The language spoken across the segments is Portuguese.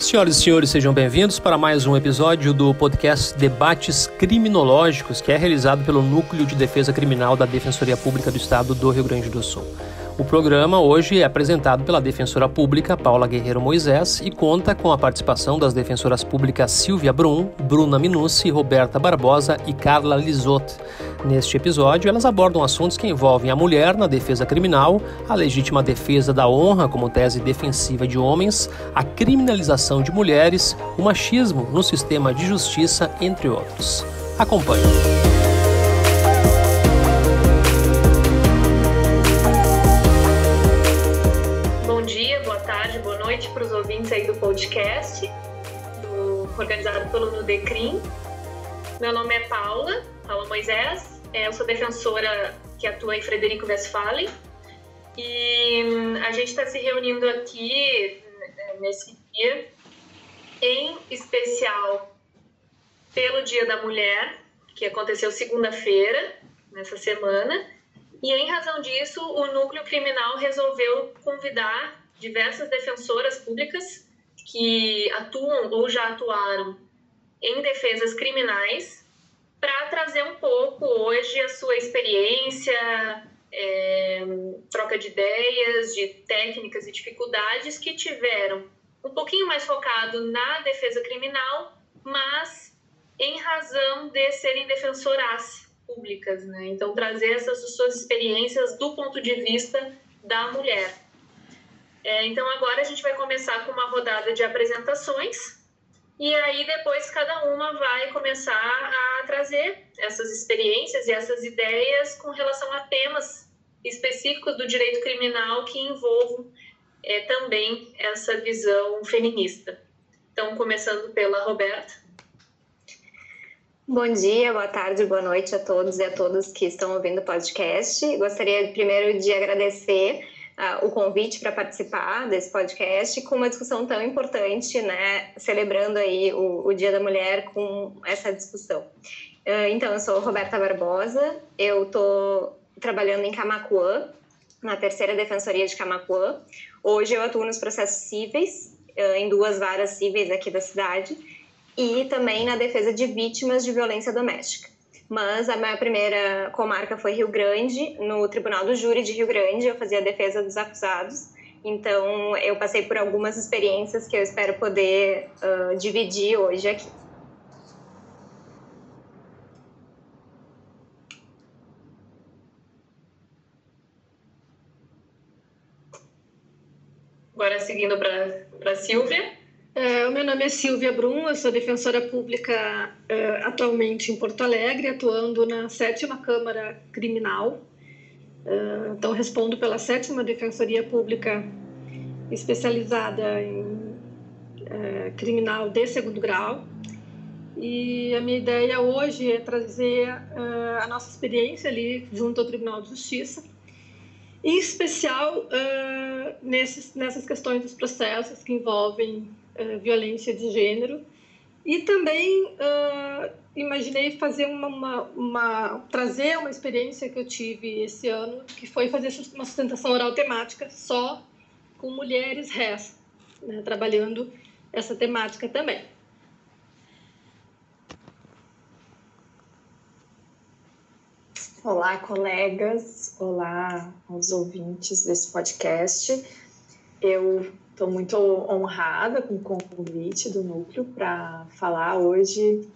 Senhoras e senhores, sejam bem-vindos para mais um episódio do podcast Debates Criminológicos, que é realizado pelo Núcleo de Defesa Criminal da Defensoria Pública do Estado do Rio Grande do Sul. O programa hoje é apresentado pela defensora pública Paula Guerreiro Moisés e conta com a participação das defensoras públicas Silvia Brum, Bruna Minucci, Roberta Barbosa e Carla Lisotte. Neste episódio, elas abordam assuntos que envolvem a mulher na defesa criminal, a legítima defesa da honra como tese defensiva de homens, a criminalização de mulheres, o machismo no sistema de justiça, entre outros. Acompanhe. Podcast do, organizado pelo Nudecrim. Meu nome é Paula, Paula Moisés. É, eu sou defensora que atua em Frederico Westphalen. E hum, a gente está se reunindo aqui né, nesse dia, em especial pelo Dia da Mulher, que aconteceu segunda-feira, nessa semana. E em razão disso, o núcleo criminal resolveu convidar diversas defensoras públicas que atuam ou já atuaram em defesas criminais para trazer um pouco hoje a sua experiência, é, troca de ideias, de técnicas e dificuldades que tiveram um pouquinho mais focado na defesa criminal, mas em razão de serem defensoras públicas, né? Então trazer essas suas experiências do ponto de vista da mulher. É, então agora a gente vai começar com uma rodada de apresentações e aí depois cada uma vai começar a trazer essas experiências e essas ideias com relação a temas específicos do direito criminal que envolvam é, também essa visão feminista. Então, começando pela Roberta. Bom dia, boa tarde, boa noite a todos e a todas que estão ouvindo o podcast. Gostaria primeiro de agradecer uh, o convite para participar desse podcast com uma discussão tão importante, né? Celebrando aí o, o Dia da Mulher com essa discussão. Uh, então, eu sou Roberta Barbosa, eu estou trabalhando em Camacuã, na terceira defensoria de Camacuã. Hoje eu atuo nos processos cíveis, uh, em duas varas cíveis aqui da cidade, e também na defesa de vítimas de violência doméstica mas a minha primeira comarca foi Rio Grande, no Tribunal do Júri de Rio Grande, eu fazia a defesa dos acusados. Então, eu passei por algumas experiências que eu espero poder uh, dividir hoje aqui. Agora, seguindo para a Silvia. É, o meu nome é Silvia Brum, eu sou defensora pública é, atualmente em Porto Alegre, atuando na sétima Câmara Criminal. É, então, respondo pela sétima Defensoria Pública especializada em criminal de segundo grau. E a minha ideia hoje é trazer a nossa experiência ali junto ao Tribunal de Justiça, em especial nessas questões dos processos que envolvem uh, violência de gênero. E também uh, imaginei fazer uma, uma, uma, trazer uma experiência que eu tive esse ano, que foi fazer uma sustentação oral temática só com mulheres réis, né, trabalhando essa temática também. Olá, colegas, olá aos ouvintes desse podcast. Eu Estou muito honrada com o convite do Núcleo para falar hoje,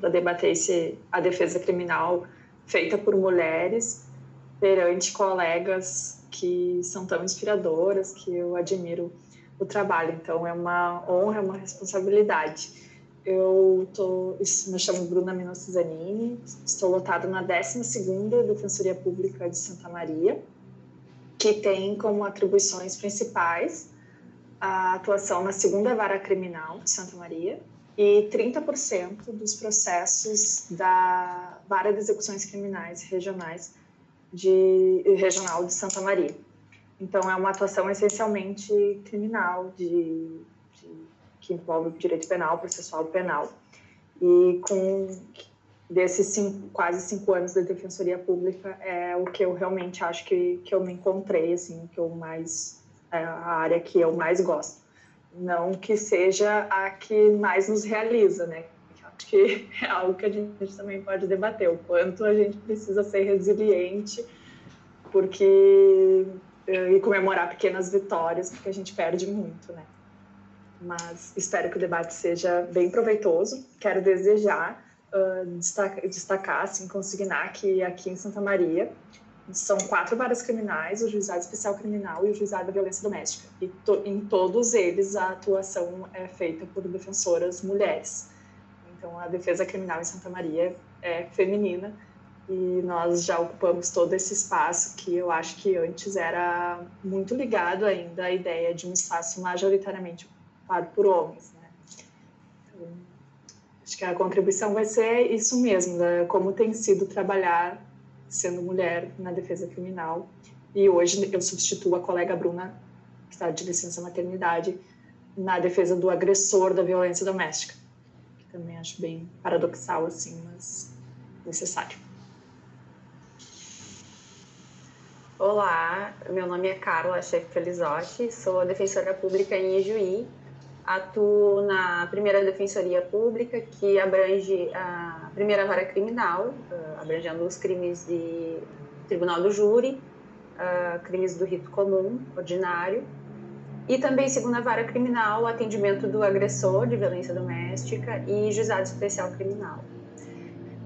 para debater esse, a defesa criminal feita por mulheres perante colegas que são tão inspiradoras, que eu admiro o trabalho. Então, é uma honra, é uma responsabilidade. Eu tô, me chamo Bruna Minosso Zanini, estou lotada na 12ª Defensoria Pública de Santa Maria, que tem como atribuições principais a atuação na segunda vara criminal de Santa Maria e 30% dos processos da vara de execuções criminais regionais de regional de Santa Maria. Então é uma atuação essencialmente criminal de, de que envolve direito penal, processual penal e com desses cinco, quase cinco anos da defensoria pública é o que eu realmente acho que, que eu me encontrei assim que eu mais é a área que eu mais gosto. não que seja a que mais nos realiza, né? Acho que é algo que a gente também pode debater, o quanto a gente precisa ser resiliente, porque eh, e comemorar pequenas vitórias, porque a gente perde muito, né? Mas espero que o debate seja bem proveitoso. Quero desejar uh, destacar, destacar, assim, consignar que aqui em Santa Maria são quatro varas criminais, o Juizado Especial Criminal e o Juizado da Violência Doméstica. E to, em todos eles a atuação é feita por defensoras mulheres. Então a defesa criminal em Santa Maria é feminina e nós já ocupamos todo esse espaço que eu acho que antes era muito ligado ainda à ideia de um espaço majoritariamente ocupado por homens. Né? Então, acho que a contribuição vai ser isso mesmo, né? como tem sido trabalhar sendo mulher na defesa criminal. E hoje eu substituo a colega Bruna, que está de licença maternidade, na defesa do agressor da violência doméstica. Que também acho bem paradoxal, assim, mas necessário. Olá, meu nome é Carla Chefe Felizotti, sou defensora pública em Ijuí, atuo na primeira defensoria pública, que abrange a primeira vara criminal, eh, abrangendo os crimes de tribunal do júri, eh, crimes do rito comum, ordinário, e também segunda vara criminal, atendimento do agressor de violência doméstica e juizado especial criminal.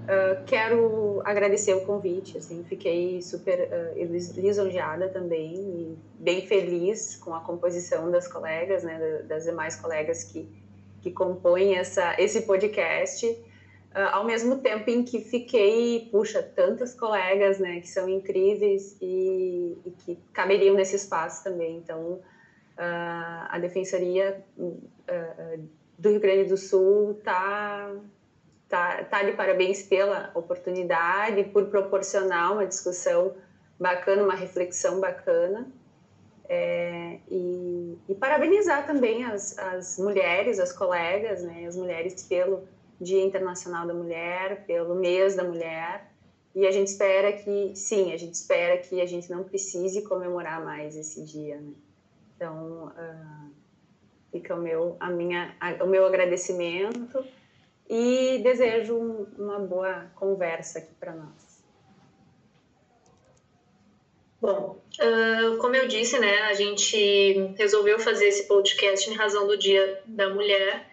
Uh, quero agradecer o convite, assim, fiquei super uh, lisonjeada também e bem feliz com a composição das colegas, né, das demais colegas que, que compõem essa, esse podcast, uh, ao mesmo tempo em que fiquei, puxa, tantas colegas, né, que são incríveis e, e que caberiam nesse espaço também, então a Defensoria do Rio Grande do Sul está tá, tá de parabéns pela oportunidade, por proporcionar uma discussão bacana, uma reflexão bacana. É, e, e, parabenizar também as, as mulheres, as colegas, né, as mulheres pelo Dia Internacional da Mulher, pelo mês da mulher. E a gente espera que, sim, a gente espera que a gente não precise comemorar mais esse dia. Né? Então, uh, fica o meu, a minha, a, o meu agradecimento e desejo uma boa conversa aqui para nós. Bom, uh, como eu disse, né, a gente resolveu fazer esse podcast em razão do Dia da Mulher,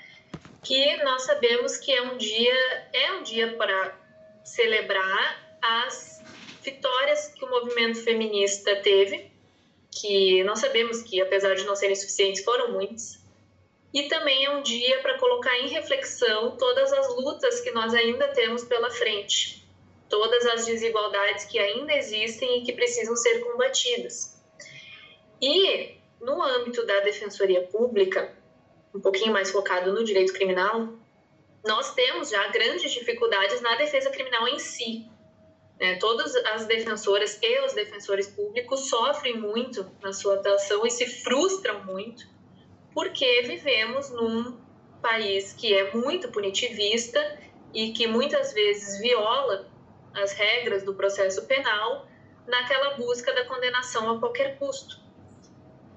que nós sabemos que é um dia é um dia para celebrar as vitórias que o movimento feminista teve, que nós sabemos que apesar de não serem suficientes foram muitas, e também é um dia para colocar em reflexão todas as lutas que nós ainda temos pela frente, todas as desigualdades que ainda existem e que precisam ser combatidas. E no âmbito da defensoria pública, um pouquinho mais focado no direito criminal, nós temos já grandes dificuldades na defesa criminal em si. Né? Todas as defensoras e os defensores públicos sofrem muito na sua atuação e se frustram muito porque vivemos num país que é muito punitivista e que muitas vezes viola as regras do processo penal naquela busca da condenação a qualquer custo.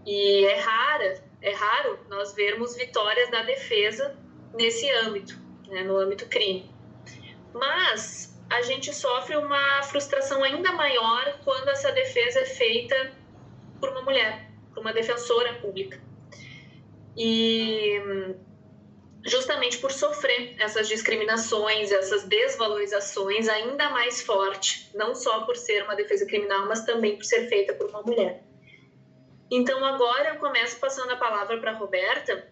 E é rara, é raro nós vermos vitórias da defesa nesse âmbito, né, no âmbito crime. Mas a gente sofre uma frustração ainda maior quando essa defesa é feita por uma mulher, por uma defensora pública. E justamente por sofrer essas discriminações, essas desvalorizações ainda mais forte, não só por ser uma defesa criminal, mas também por ser feita por uma mulher. Então agora eu começo passando a palavra para Roberta,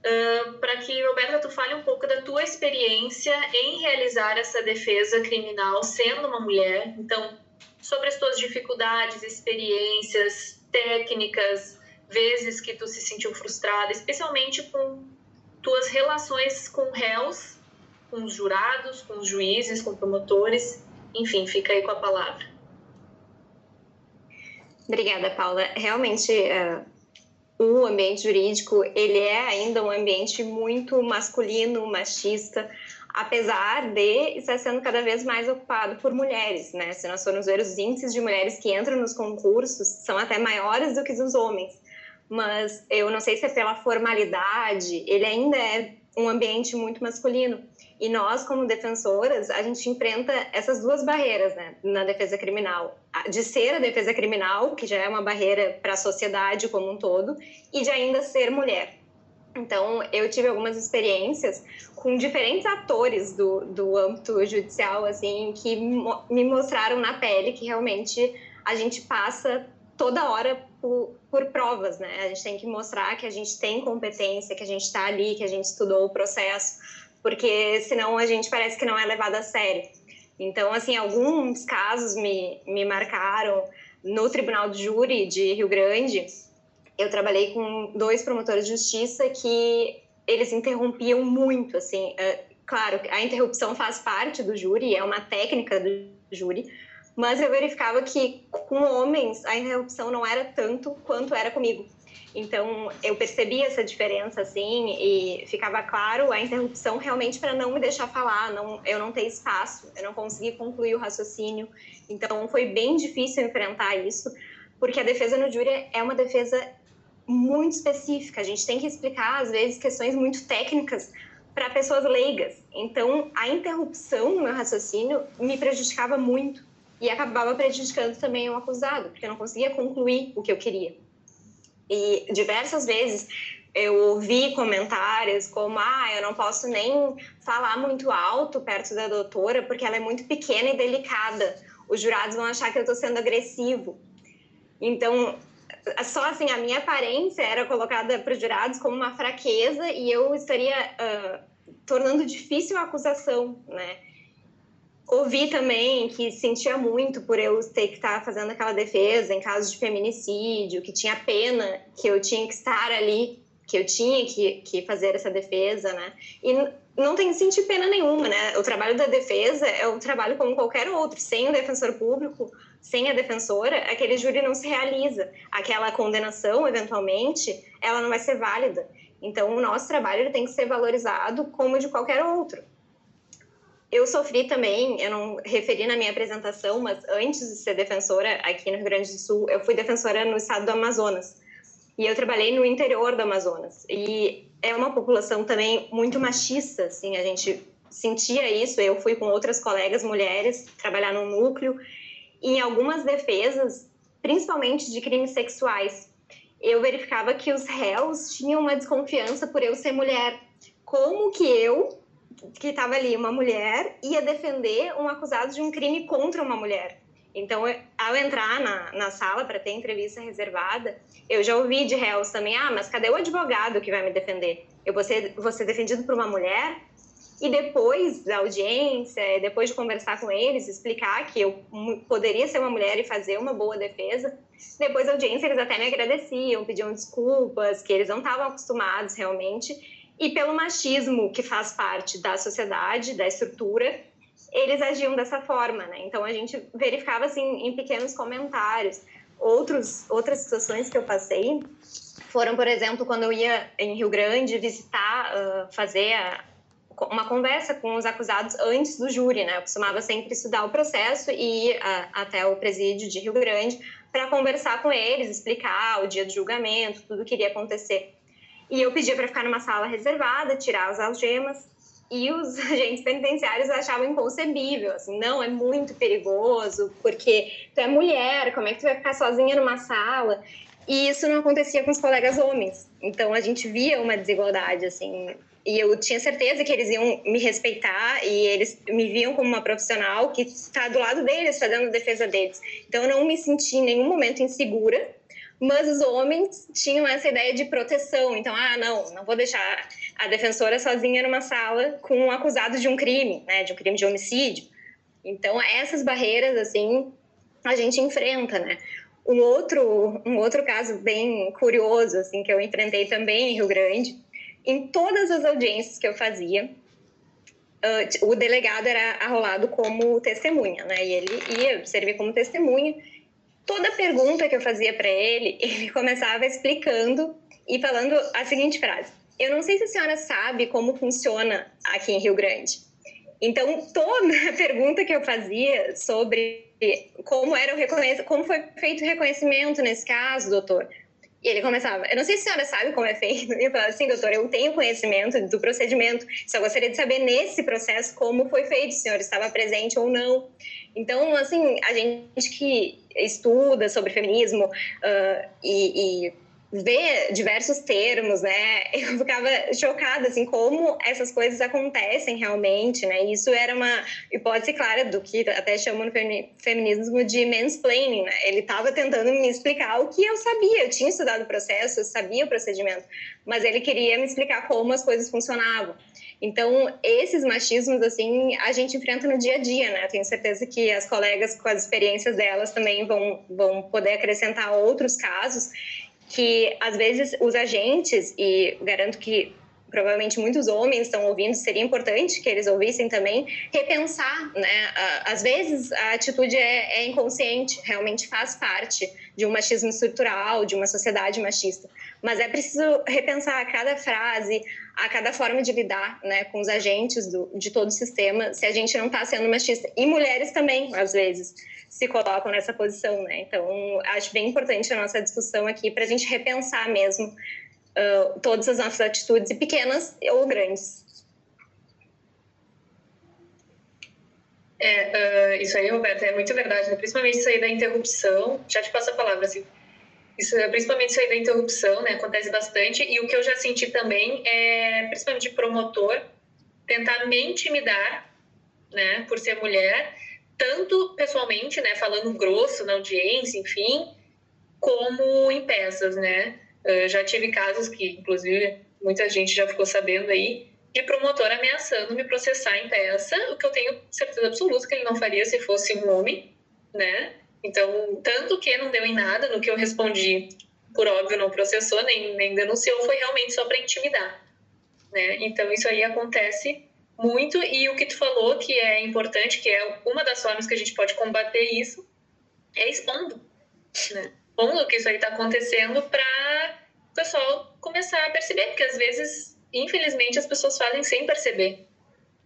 uh, para que Roberta tu fale um pouco da tua experiência em realizar essa defesa criminal sendo uma mulher. Então sobre as tuas dificuldades, experiências, técnicas, vezes que tu se sentiu frustrada, especialmente com tuas relações com réus, com os jurados, com os juízes, com promotores, enfim, fica aí com a palavra. Obrigada, Paula. Realmente, uh, o ambiente jurídico ele é ainda um ambiente muito masculino, machista, apesar de estar sendo cada vez mais ocupado por mulheres, né? Se nós formos ver os índices de mulheres que entram nos concursos, são até maiores do que os homens mas eu não sei se é pela formalidade, ele ainda é um ambiente muito masculino. E nós, como defensoras, a gente enfrenta essas duas barreiras né, na defesa criminal. De ser a defesa criminal, que já é uma barreira para a sociedade como um todo, e de ainda ser mulher. Então, eu tive algumas experiências com diferentes atores do, do âmbito judicial, assim, que me mostraram na pele que realmente a gente passa toda hora por, por, provas, né? A gente tem que mostrar que a gente tem competência, que a gente está ali, que a gente estudou o processo, porque senão a gente parece que não é levado a sério. Então, assim, alguns casos me, me marcaram no Tribunal de Júri de Rio Grande. Eu trabalhei com dois promotores de justiça que eles interrompiam muito, assim. É, claro, a interrupção faz parte do júri, é uma técnica do júri, mas eu verificava que com homens a interrupção não era tanto quanto era comigo. Então eu percebi essa diferença assim e ficava claro a interrupção realmente para não me deixar falar, não eu não ter espaço, eu não consegui concluir o raciocínio. Então foi bem difícil enfrentar isso, porque a defesa no júri é uma defesa muito específica. A gente tem que explicar às vezes questões muito técnicas para pessoas leigas. Então a interrupção no meu raciocínio me prejudicava muito e acabava prejudicando também o acusado, porque eu não conseguia concluir o que eu queria. E diversas vezes eu ouvi comentários como: ah, eu não posso nem falar muito alto perto da doutora porque ela é muito pequena e delicada. Os jurados vão achar que eu estou sendo agressivo. Então, só assim, a minha aparência era colocada para os jurados como uma fraqueza e eu estaria uh, tornando difícil a acusação, né? Ouvi também que sentia muito por eu ter que estar fazendo aquela defesa em caso de feminicídio, que tinha pena que eu tinha que estar ali, que eu tinha que, que fazer essa defesa, né? E não tem que sentir pena nenhuma, né? O trabalho da defesa é um trabalho como qualquer outro. Sem o defensor público, sem a defensora, aquele júri não se realiza. Aquela condenação, eventualmente, ela não vai ser válida. Então, o nosso trabalho tem que ser valorizado como de qualquer outro. Eu sofri também, eu não referi na minha apresentação, mas antes de ser defensora aqui no Rio Grande do Sul, eu fui defensora no estado do Amazonas. E eu trabalhei no interior do Amazonas. E é uma população também muito machista, assim, a gente sentia isso. Eu fui com outras colegas mulheres trabalhar no núcleo. E em algumas defesas, principalmente de crimes sexuais, eu verificava que os réus tinham uma desconfiança por eu ser mulher. Como que eu, que estava ali uma mulher ia defender um acusado de um crime contra uma mulher. Então, ao entrar na, na sala para ter entrevista reservada, eu já ouvi de réus também: ah, mas cadê o advogado que vai me defender? Eu vou ser, vou ser defendido por uma mulher? E depois da audiência, depois de conversar com eles, explicar que eu poderia ser uma mulher e fazer uma boa defesa, depois da audiência eles até me agradeciam, pediam desculpas, que eles não estavam acostumados realmente e pelo machismo que faz parte da sociedade, da estrutura, eles agiam dessa forma, né? Então a gente verificava assim em pequenos comentários. Outros, outras situações que eu passei foram, por exemplo, quando eu ia em Rio Grande visitar, uh, fazer a, uma conversa com os acusados antes do júri, né? Eu costumava sempre estudar o processo e ir uh, até o presídio de Rio Grande para conversar com eles, explicar o dia do julgamento, tudo que iria acontecer. E eu pedia para ficar numa sala reservada, tirar as algemas. E os agentes penitenciários achavam inconcebível, assim, não, é muito perigoso, porque tu é mulher, como é que tu vai ficar sozinha numa sala? E isso não acontecia com os colegas homens. Então a gente via uma desigualdade, assim. E eu tinha certeza que eles iam me respeitar e eles me viam como uma profissional que está do lado deles, fazendo defesa deles. Então eu não me senti em nenhum momento insegura mas os homens tinham essa ideia de proteção. Então, ah, não, não vou deixar a defensora sozinha numa sala com um acusado de um crime, né, de um crime de homicídio. Então, essas barreiras, assim, a gente enfrenta, né? Um outro, um outro caso bem curioso, assim, que eu enfrentei também em Rio Grande, em todas as audiências que eu fazia, uh, o delegado era arrolado como testemunha, né? E ele ia servir como testemunha toda pergunta que eu fazia para ele, ele começava explicando e falando a seguinte frase: Eu não sei se a senhora sabe como funciona aqui em Rio Grande. Então, toda pergunta que eu fazia sobre como era o reconhecimento, como foi feito o reconhecimento nesse caso, doutor, E ele começava, eu não sei se a senhora sabe como é feito. E eu falava assim, doutor, eu tenho conhecimento do procedimento, só gostaria de saber nesse processo como foi feito, se o senhor estava presente ou não. Então, assim, a gente que estuda sobre feminismo uh, e, e ver diversos termos, né? Eu ficava chocada, assim, como essas coisas acontecem realmente, né? Isso era uma hipótese clara do que até chamam no feminismo de mansplaining, né? Ele estava tentando me explicar o que eu sabia, eu tinha estudado o processo, eu sabia o procedimento, mas ele queria me explicar como as coisas funcionavam. Então, esses machismos, assim, a gente enfrenta no dia a dia, né? Tenho certeza que as colegas, com as experiências delas, também vão, vão poder acrescentar outros casos que às vezes os agentes, e garanto que provavelmente muitos homens estão ouvindo, seria importante que eles ouvissem também, repensar, né? Às vezes a atitude é, é, inconsciente, realmente faz parte de um machismo estrutural, de uma sociedade machista, mas é preciso repensar cada frase, a cada forma de lidar, né, com os agentes do, de todo o sistema, se a gente não está sendo machista. E mulheres também, às vezes se colocam nessa posição, né? Então, acho bem importante a nossa discussão aqui para a gente repensar mesmo uh, todas as nossas atitudes, pequenas ou grandes. É, uh, isso aí, Roberta, é muito verdade, né? principalmente isso aí da interrupção. Já te passo a palavra, assim. Isso, principalmente isso aí da interrupção, né? Acontece bastante. E o que eu já senti também é, principalmente promotor, tentar me intimidar, né? Por ser mulher tanto pessoalmente, né, falando grosso na audiência, enfim, como em peças, né? Eu já tive casos que, inclusive, muita gente já ficou sabendo aí, de promotor ameaçando me processar em peça, o que eu tenho certeza absoluta que ele não faria se fosse um homem, né? Então, tanto que não deu em nada no que eu respondi, por óbvio, não processou nem, nem denunciou, foi realmente só para intimidar, né? Então, isso aí acontece muito e o que tu falou que é importante, que é uma das formas que a gente pode combater isso, é expondo, né? Expondo que isso aí está acontecendo para o pessoal começar a perceber, porque às vezes, infelizmente, as pessoas fazem sem perceber.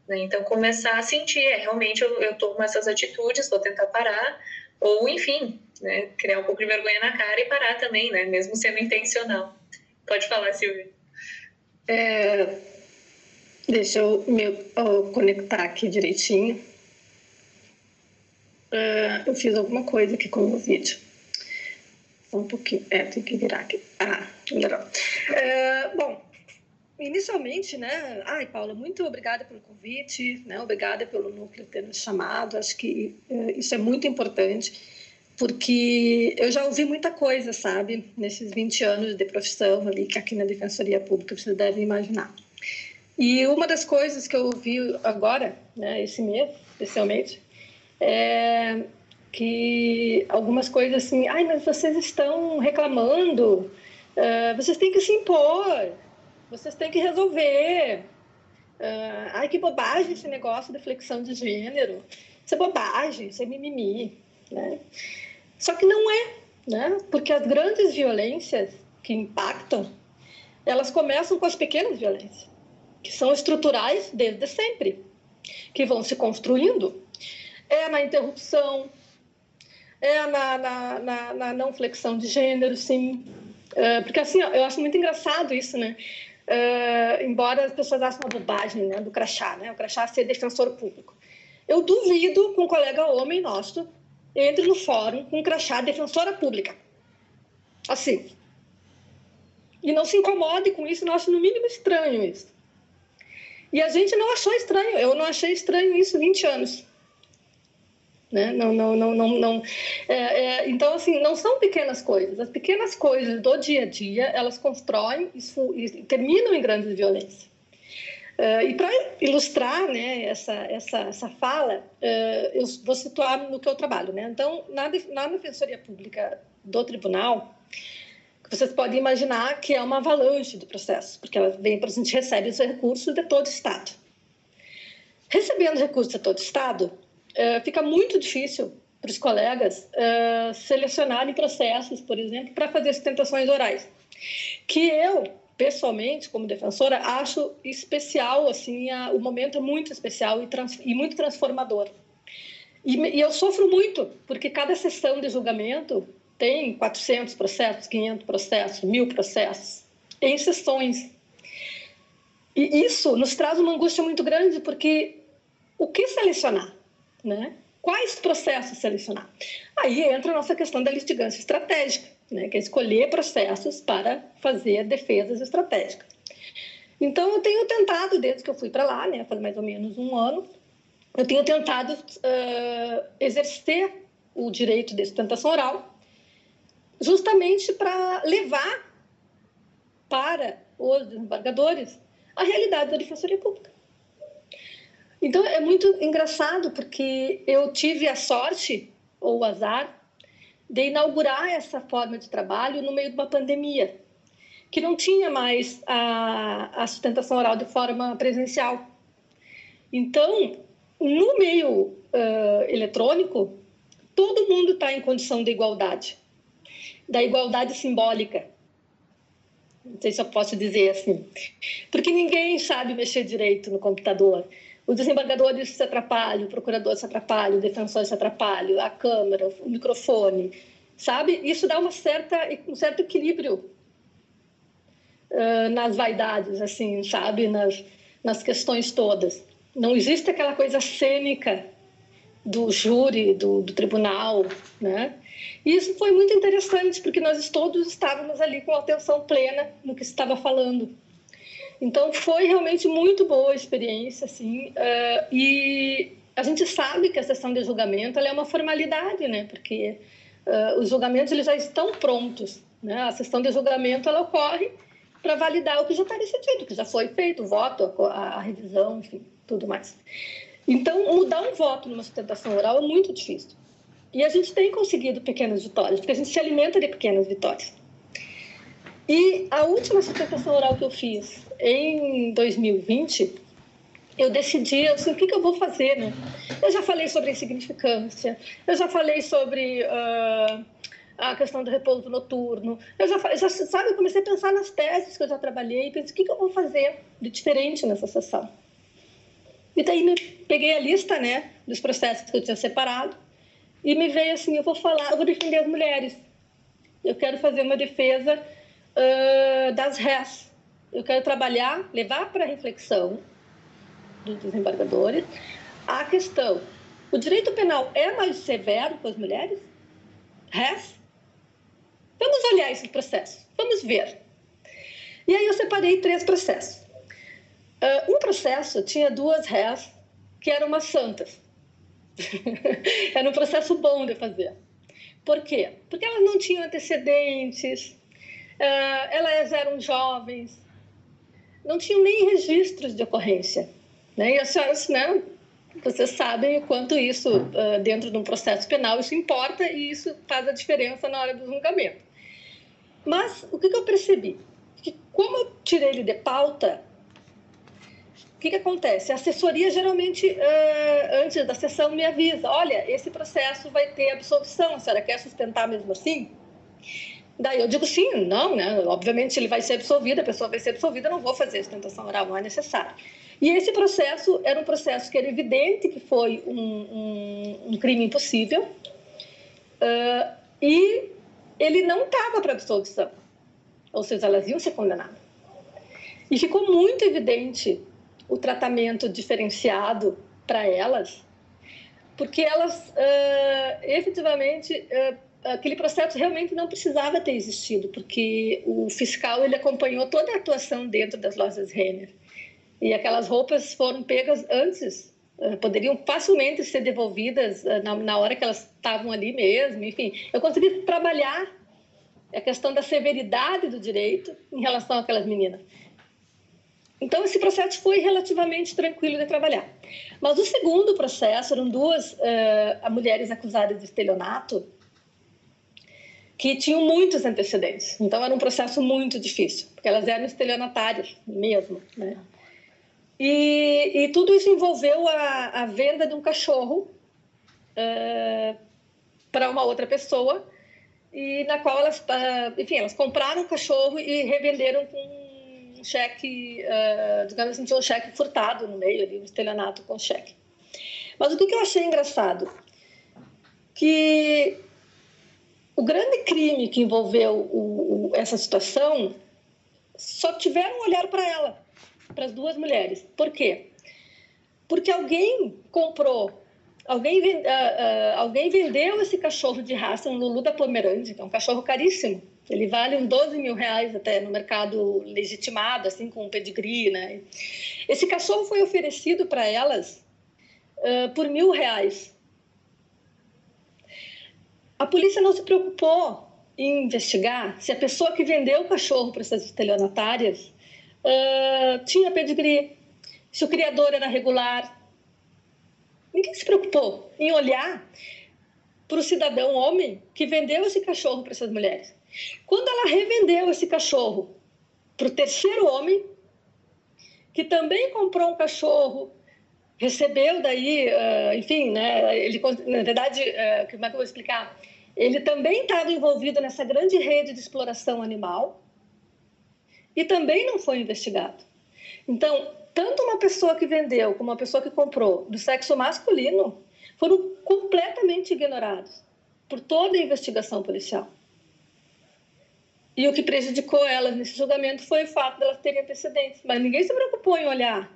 Né? Então, começar a sentir, é, realmente eu, eu tomo essas atitudes, vou tentar parar, ou enfim, né? criar um pouco de vergonha na cara e parar também, né? mesmo sendo intencional. Pode falar, Silvia. É, Deixa eu me conectar aqui direitinho. Uh, eu fiz alguma coisa aqui com o meu vídeo. Um pouquinho. É, tem que virar aqui. Ah, melhorou. Uh, bom, inicialmente, né? Ai, Paula, muito obrigada pelo convite, né? Obrigada pelo núcleo ter nos chamado. Acho que uh, isso é muito importante, porque eu já ouvi muita coisa, sabe? Nesses 20 anos de profissão ali, que aqui na Defensoria Pública você deve imaginar. E uma das coisas que eu ouvi agora, né, esse mês, especialmente, é que algumas coisas assim, ai, mas vocês estão reclamando, uh, vocês têm que se impor, vocês têm que resolver. Uh, ai, que bobagem esse negócio da flexão de gênero. Isso é bobagem, isso é mimimi. Né? Só que não é, né? porque as grandes violências que impactam, elas começam com as pequenas violências que são estruturais desde sempre, que vão se construindo. É na interrupção, é na, na, na, na não flexão de gênero, sim. É, porque assim, eu acho muito engraçado isso, né? É, embora as pessoas achem uma bobagem né, do crachá, né? O crachá ser defensor público. Eu duvido que um colega homem nosso entre no fórum com um crachá defensora pública. Assim. E não se incomode com isso, eu acho no mínimo estranho isso. E a gente não achou estranho, eu não achei estranho isso 20 anos. Né? Não, não, não, não, não. É, é, então, assim, não são pequenas coisas. As pequenas coisas do dia a dia, elas constroem isso, e terminam em grandes violências. Uh, e para ilustrar né, essa, essa, essa fala, uh, eu vou situar no que eu trabalho. Né? Então, na, na Defensoria Pública do Tribunal, vocês podem imaginar que é uma avalanche de processos, porque ela vem, a gente recebe os recursos de todo o Estado. Recebendo recursos de todo o Estado, uh, fica muito difícil para os colegas uh, selecionarem processos, por exemplo, para fazer sustentações orais, que eu pessoalmente, como defensora, acho especial, assim, a, o momento é muito especial e, trans, e muito transformador. E, e, eu sofro muito, porque cada sessão de julgamento tem 400 processos, 500 processos, mil processos, em sessões. E isso nos traz uma angústia muito grande, porque o que selecionar? Né? Quais processos selecionar? Aí entra a nossa questão da litigância estratégica, né? que é escolher processos para fazer defesas estratégicas. Então, eu tenho tentado, desde que eu fui para lá, né, faz mais ou menos um ano, eu tenho tentado uh, exercer o direito de sustentação oral, justamente para levar para os desembargadores a realidade da defensoria pública. Então é muito engraçado porque eu tive a sorte ou o azar de inaugurar essa forma de trabalho no meio de uma pandemia, que não tinha mais a, a sustentação oral de forma presencial. Então, no meio uh, eletrônico, todo mundo está em condição de igualdade, da igualdade simbólica. Não sei se eu posso dizer assim, porque ninguém sabe mexer direito no computador os desembargadores se atrapalham, o procurador se atrapalha, o defensor se atrapalha, a câmera, o microfone, sabe? Isso dá uma certa, um certo equilíbrio uh, nas vaidades, assim, sabe? Nas, nas questões todas. Não existe aquela coisa cênica do júri, do, do tribunal, né? E isso foi muito interessante, porque nós todos estávamos ali com atenção plena no que se estava falando. Então foi realmente muito boa a experiência, assim, uh, e a gente sabe que a sessão de julgamento é uma formalidade, né? Porque uh, os julgamentos eles já estão prontos, né? A sessão de julgamento ela ocorre para validar o que já está decidido, que já foi feito, o voto, a, a revisão, enfim, tudo mais. Então, mudar um voto numa sustentação oral é muito difícil. E a gente tem conseguido pequenas vitórias, porque a gente se alimenta de pequenas vitórias. E a última sustentação oral que eu fiz em 2020, eu decidi assim, o que, que eu vou fazer, né? Eu já falei sobre insignificância, eu já falei sobre uh, a questão do repouso noturno, eu já, já sabe, eu comecei a pensar nas teses que eu já trabalhei, pensei, o que, que eu vou fazer de diferente nessa sessão? E daí me peguei a lista, né, dos processos que eu tinha separado e me veio assim, eu vou falar, eu vou defender as mulheres. Eu quero fazer uma defesa uh, das rés. Eu quero trabalhar, levar para reflexão dos desembargadores a questão: o direito penal é mais severo com as mulheres? Rés? Vamos olhar esse processo, vamos ver. E aí eu separei três processos. Uh, um processo tinha duas rés que eram umas santas. Era um processo bom de fazer. Por quê? Porque elas não tinham antecedentes, elas eram jovens, não tinham nem registros de ocorrência. Né? E as senhoras, né, vocês sabem o quanto isso, uh, dentro de um processo penal, isso importa e isso faz a diferença na hora do julgamento. Mas o que, que eu percebi? Que como eu tirei ele de pauta, o que, que acontece? A assessoria geralmente, uh, antes da sessão, me avisa: olha, esse processo vai ter absolvição, a senhora quer sustentar mesmo assim? Daí eu digo sim, não, né? Obviamente ele vai ser absolvido, a pessoa vai ser absolvida, não vou fazer sustentação oral, não é necessário. E esse processo era um processo que era evidente que foi um, um, um crime impossível uh, e ele não estava para absolvição, ou seja, elas iam ser condenadas. E ficou muito evidente o tratamento diferenciado para elas, porque elas uh, efetivamente uh, aquele processo realmente não precisava ter existido, porque o fiscal ele acompanhou toda a atuação dentro das lojas Renner. E aquelas roupas foram pegas antes, eh, poderiam facilmente ser devolvidas eh, na, hora que elas estavam ali mesmo. Enfim, eu consegui trabalhar a questão da severidade do direito em relação àquelas meninas. Então, esse processo foi relativamente tranquilo de trabalhar. Mas o segundo processo, eram duas uh, mulheres acusadas de estelionato, que tinham muitos antecedentes. Então era um processo muito difícil, porque elas eram estelionatárias mesmo, né? E, e tudo isso envolveu a, a, venda de um cachorro uh, para uma outra pessoa e na qual elas, uh, enfim, elas compraram o cachorro e revenderam com um cheque, uh, digamos assim, tinha um cheque furtado no meio ali, um estelionato com cheque. Mas o que eu achei engraçado? Que o grande crime que envolveu o, o, essa situação só tiveram um olhar para ela, para as duas mulheres. Por quê? Porque alguém comprou, alguém, uh, uh, alguém vendeu esse cachorro de raça, um Lulu da Pomerânia, que é um cachorro caríssimo. Ele vale uns 12 mil reais até no mercado legitimado, assim, com pedigree, né? Esse cachorro foi oferecido para elas uh, por mil reais. A polícia não se preocupou em investigar se a pessoa que vendeu o cachorro para essas estelionatárias uh, tinha pedigree, se o criador era regular. Ninguém se preocupou em olhar para o cidadão homem que vendeu esse cachorro para essas mulheres. Quando ela revendeu esse cachorro para o terceiro homem, que também comprou um cachorro, recebeu daí, uh, enfim, né, ele, na verdade, uh, como é que eu vou explicar? Ele também estava envolvido nessa grande rede de exploração animal e também não foi investigado. Então, tanto uma pessoa que vendeu como uma pessoa que comprou do sexo masculino foram completamente ignorados por toda a investigação policial. E o que prejudicou elas nesse julgamento foi o fato de elas terem antecedentes. Mas ninguém se preocupou em olhar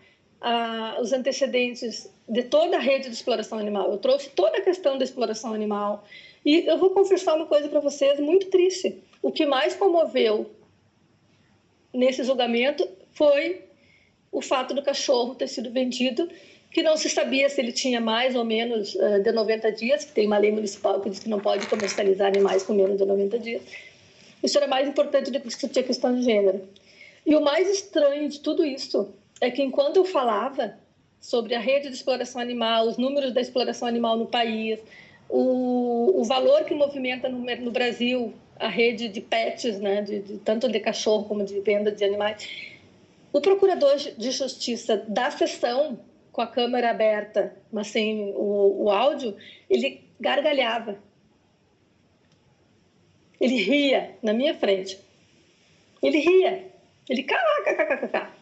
ah, os antecedentes de toda a rede de exploração animal. Eu trouxe toda a questão da exploração animal. E eu vou confessar uma coisa para vocês muito triste. O que mais comoveu nesse julgamento foi o fato do cachorro ter sido vendido, que não se sabia se ele tinha mais ou menos uh, de 90 dias, que tem uma lei municipal que diz que não pode comercializar animais com menos de 90 dias. Isso era mais importante do que discutir a questão de gênero. E o mais estranho de tudo isso é que enquanto eu falava sobre a rede de exploração animal, os números da exploração animal no país, o, o valor que movimenta no, no, Brasil a rede de pets, né, de, de, tanto de cachorro como de venda de animais, o procurador de justiça da sessão com a câmera aberta, mas sem o, o áudio, ele gargalhava ele ria na minha frente. Ele ria. Ele kkkk.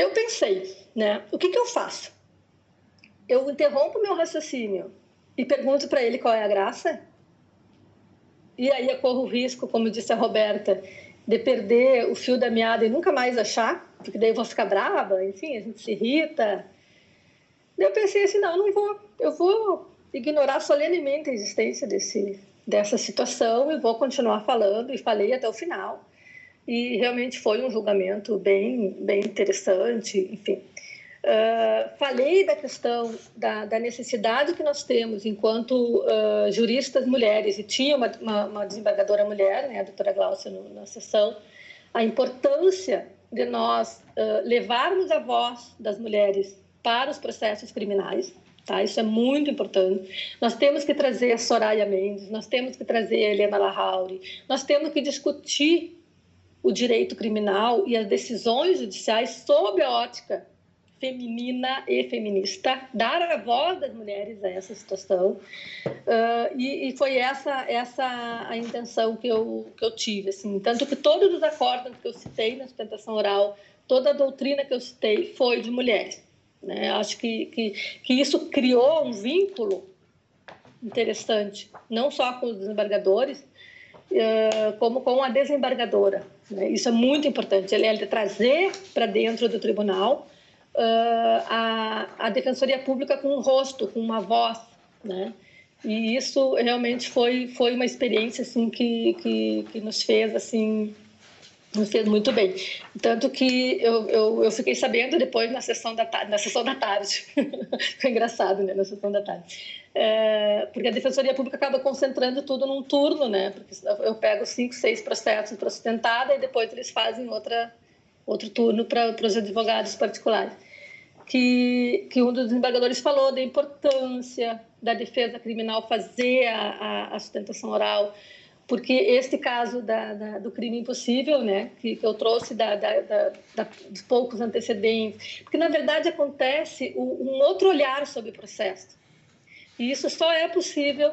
Eu pensei, né? O que, que eu faço? Eu interrompo meu raciocínio e pergunto para ele qual é a graça? E aí eu corro o risco, como disse a Roberta, de perder o fio da meada e nunca mais achar, porque daí eu vou ficar brava, enfim, a gente se irrita. Eu pensei assim, não, não vou, eu vou ignorar solenemente a existência desse, dessa situação e vou continuar falando e falei até o final. E realmente foi um julgamento bem, bem interessante, enfim. Uh, falei da questão da, da, necessidade que nós temos enquanto uh, juristas mulheres, e tinha uma, uma, uma desembargadora mulher, né, a doutora Glaucia, na sessão, a importância de nós uh, levarmos a voz das mulheres para os processos criminais, Tá? Isso é muito importante. Nós temos que trazer a Soraya Mendes, nós temos que trazer a Helena Lahauri, nós temos que discutir o direito criminal e as decisões judiciais sob a ótica feminina e feminista, dar a voz das mulheres a essa situação. Uh, e, e, foi essa essa a intenção que eu, que eu tive. Assim. Tanto que todos os acordos que eu citei na sustentação oral, toda a doutrina que eu citei foi de mulheres. Né? Acho que, que, que isso criou um vínculo interessante, não só com os desembargadores, uh, como com a desembargadora. Né? Isso é muito importante, ele é trazer para dentro do tribunal uh, a, a defensoria pública com um rosto, com uma voz, né? E isso realmente foi foi uma experiência assim que, que, que nos fez assim me fez muito bem. Tanto que eu, eu, eu, fiquei sabendo depois na sessão da tarde, na sessão da tarde. Foi engraçado, né? Na sessão da tarde. É, porque a Defensoria Pública acaba concentrando tudo num turno, né? Porque eu pego cinco, seis processos para sustentada e depois eles fazem outra, outro turno para os advogados particulares. Que, que um dos desembargadores falou da importância da defesa criminal fazer a, a, a sustentação oral, porque este caso da, da, do crime impossível, né, que, que eu trouxe da, dos poucos antecedentes, porque na verdade acontece um outro olhar sobre o processo. E isso só é possível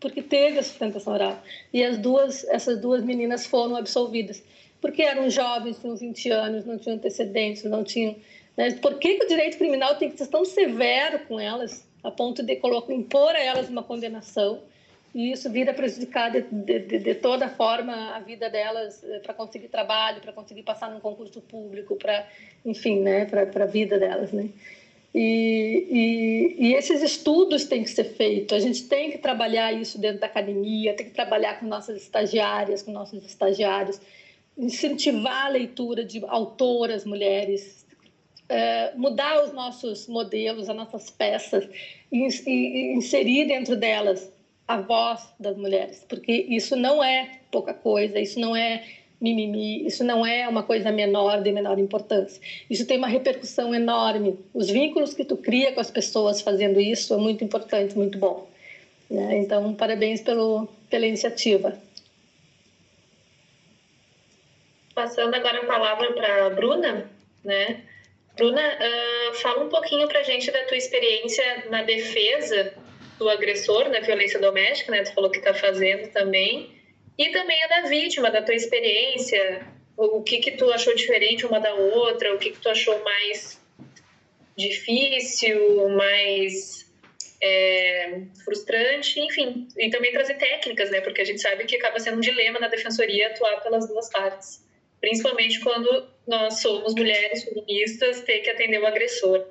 porque teve a sustentação oral. E as duas, essas duas meninas foram absolvidas, porque eram jovens, tinham 20 anos, não tinham antecedentes, não tinham. Né? Por que, que o direito criminal tem que ser tão severo com elas, a ponto de colocar, impor a elas uma condenação? E isso vira prejudicar de, de, de toda forma a vida delas eh, para conseguir trabalho, para conseguir passar num concurso público, para, enfim, né, para a vida delas, né. E, e, e, esses estudos têm que ser feitos. A gente tem que trabalhar isso dentro da academia, tem que trabalhar com nossas estagiárias, com nossos estagiários, incentivar a leitura de autoras mulheres, é, mudar os nossos modelos, as nossas peças e, e inserir dentro delas a voz das mulheres, porque isso não é pouca coisa, isso não é mimimi, isso não é uma coisa menor, de menor importância. Isso tem uma repercussão enorme. Os vínculos que tu cria com as pessoas fazendo isso é muito importante, muito bom. Né? Então, parabéns pelo, pela iniciativa. Passando agora a palavra para a Bruna, né? Bruna, uh, fala um pouquinho para a gente da tua experiência na defesa do agressor na violência doméstica, né? Tu falou que está fazendo também. E também a da vítima, da tua experiência, o que que tu achou diferente uma da outra, o que que tu achou mais difícil, mais é, frustrante, enfim. E também trazer técnicas, né? Porque a gente sabe que acaba sendo um dilema na defensoria atuar pelas duas partes. Principalmente quando nós somos mulheres feministas, ter que atender o agressor.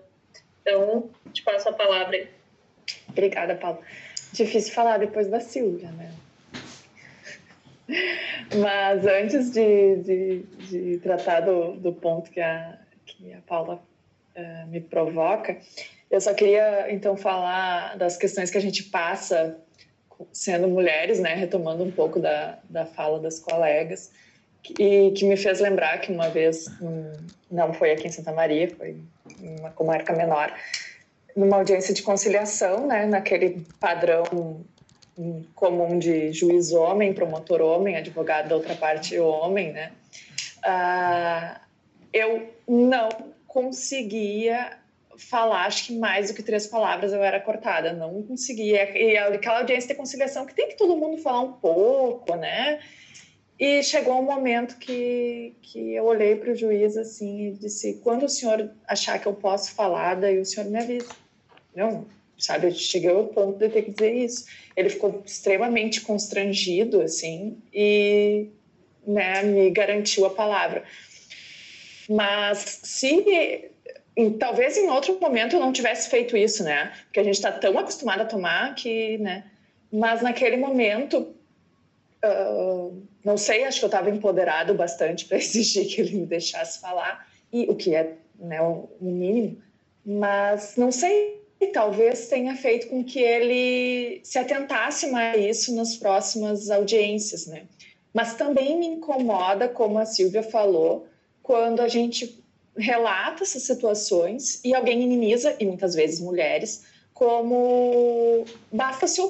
Então, te passo a palavra aí. Obrigada, Paulo. Difícil falar depois da Silvia, né? Mas antes de, de, de tratar do, do, ponto que a, que a Paula uh, me provoca, eu só queria então falar das questões que a gente passa sendo mulheres, né? Retomando um pouco da, da fala das colegas, e que me fez lembrar que uma vez, não foi aqui em Santa Maria, foi em uma comarca menor, numa audiência de conciliação, né, naquele padrão comum de juiz homem, promotor homem, advogado da outra parte homem, né, uh, eu não conseguia falar, acho que mais do que três palavras eu era cortada, não conseguia. E aquela audiência de conciliação que tem que todo mundo falar um pouco, né? E chegou um momento que, que eu olhei para o juiz assim e disse: quando o senhor achar que eu posso falar, daí o senhor me avisa. Não, sabe, eu cheguei ao ponto de ter que dizer isso. Ele ficou extremamente constrangido, assim, e né, me garantiu a palavra. Mas se talvez em outro momento eu não tivesse feito isso, né? Porque a gente está tão acostumado a tomar que, né? Mas naquele momento, uh, não sei, acho que eu estava empoderado bastante para exigir que ele me deixasse falar, e o que é né, o mínimo. Mas não sei e talvez tenha feito com que ele se atentasse mais a isso nas próximas audiências, né? Mas também me incomoda, como a Silvia falou, quando a gente relata essas situações e alguém minimiza, e muitas vezes mulheres, como basta se,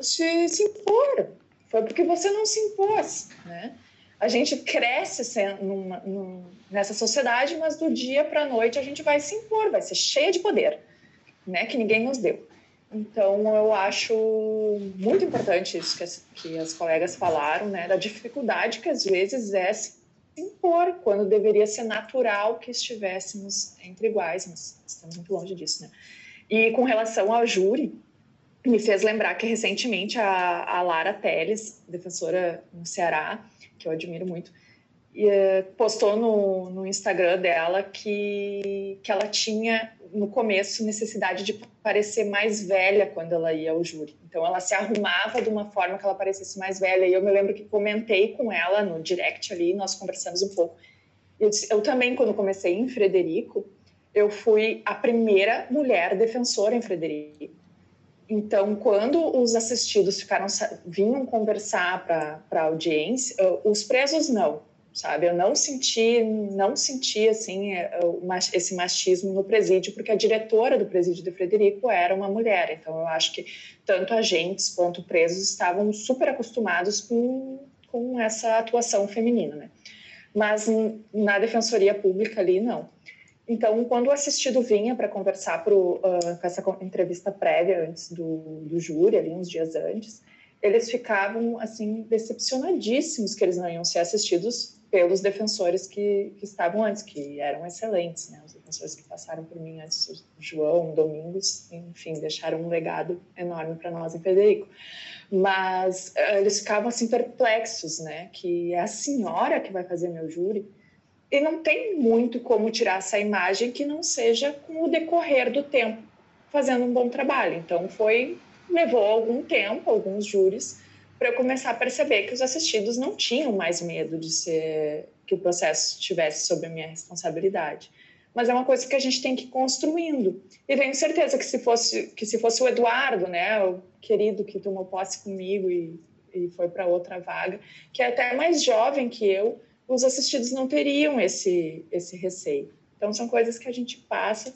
se, se impor, foi porque você não se impôs, né? A gente cresce numa, numa, nessa sociedade, mas do dia para a noite a gente vai se impor, vai ser cheia de poder né, que ninguém nos deu. Então, eu acho muito importante isso que as, que as colegas falaram, né, da dificuldade que às vezes é se impor, quando deveria ser natural que estivéssemos entre iguais, mas estamos muito longe disso, né? E com relação ao júri, me fez lembrar que recentemente a, a Lara Teles, defensora no Ceará, que eu admiro muito, postou no, no Instagram dela que, que ela tinha no começo necessidade de parecer mais velha quando ela ia ao júri. Então ela se arrumava de uma forma que ela parecesse mais velha. E eu me lembro que comentei com ela no direct ali, nós conversamos um pouco. Eu, disse, eu também, quando comecei em Frederico, eu fui a primeira mulher defensora em Frederico. Então, quando os assistidos ficaram vinham conversar para a audiência, os presos não, sabe? Eu não senti, não senti assim é, esse machismo no presídio, porque a diretora do presídio de Frederico era uma mulher. Então eu acho que tanto agentes quanto presos estavam super acostumados com, com essa atuação feminina, né? Mas na defensoria pública ali não. Então, quando o assistido vinha para conversar pro, uh, com essa entrevista prévia antes do, do júri, ali uns dias antes, eles ficavam assim decepcionadíssimos que eles não iam ser assistidos pelos defensores que, que estavam antes, que eram excelentes, né? Os defensores que passaram por mim antes, João, Domingos, enfim, deixaram um legado enorme para nós em Federico. Mas uh, eles ficavam assim perplexos, né? Que é a senhora que vai fazer meu júri. E não tem muito como tirar essa imagem que não seja com o decorrer do tempo fazendo um bom trabalho. Então foi levou algum tempo, alguns júris, para eu começar a perceber que os assistidos não tinham mais medo de ser que o processo estivesse sob a minha responsabilidade. Mas é uma coisa que a gente tem que ir construindo. E tenho certeza que se fosse que se fosse o Eduardo, né, o querido que tomou posse comigo e, e foi para outra vaga, que é até mais jovem que eu, os assistidos não teriam esse esse receio. Então são coisas que a gente passa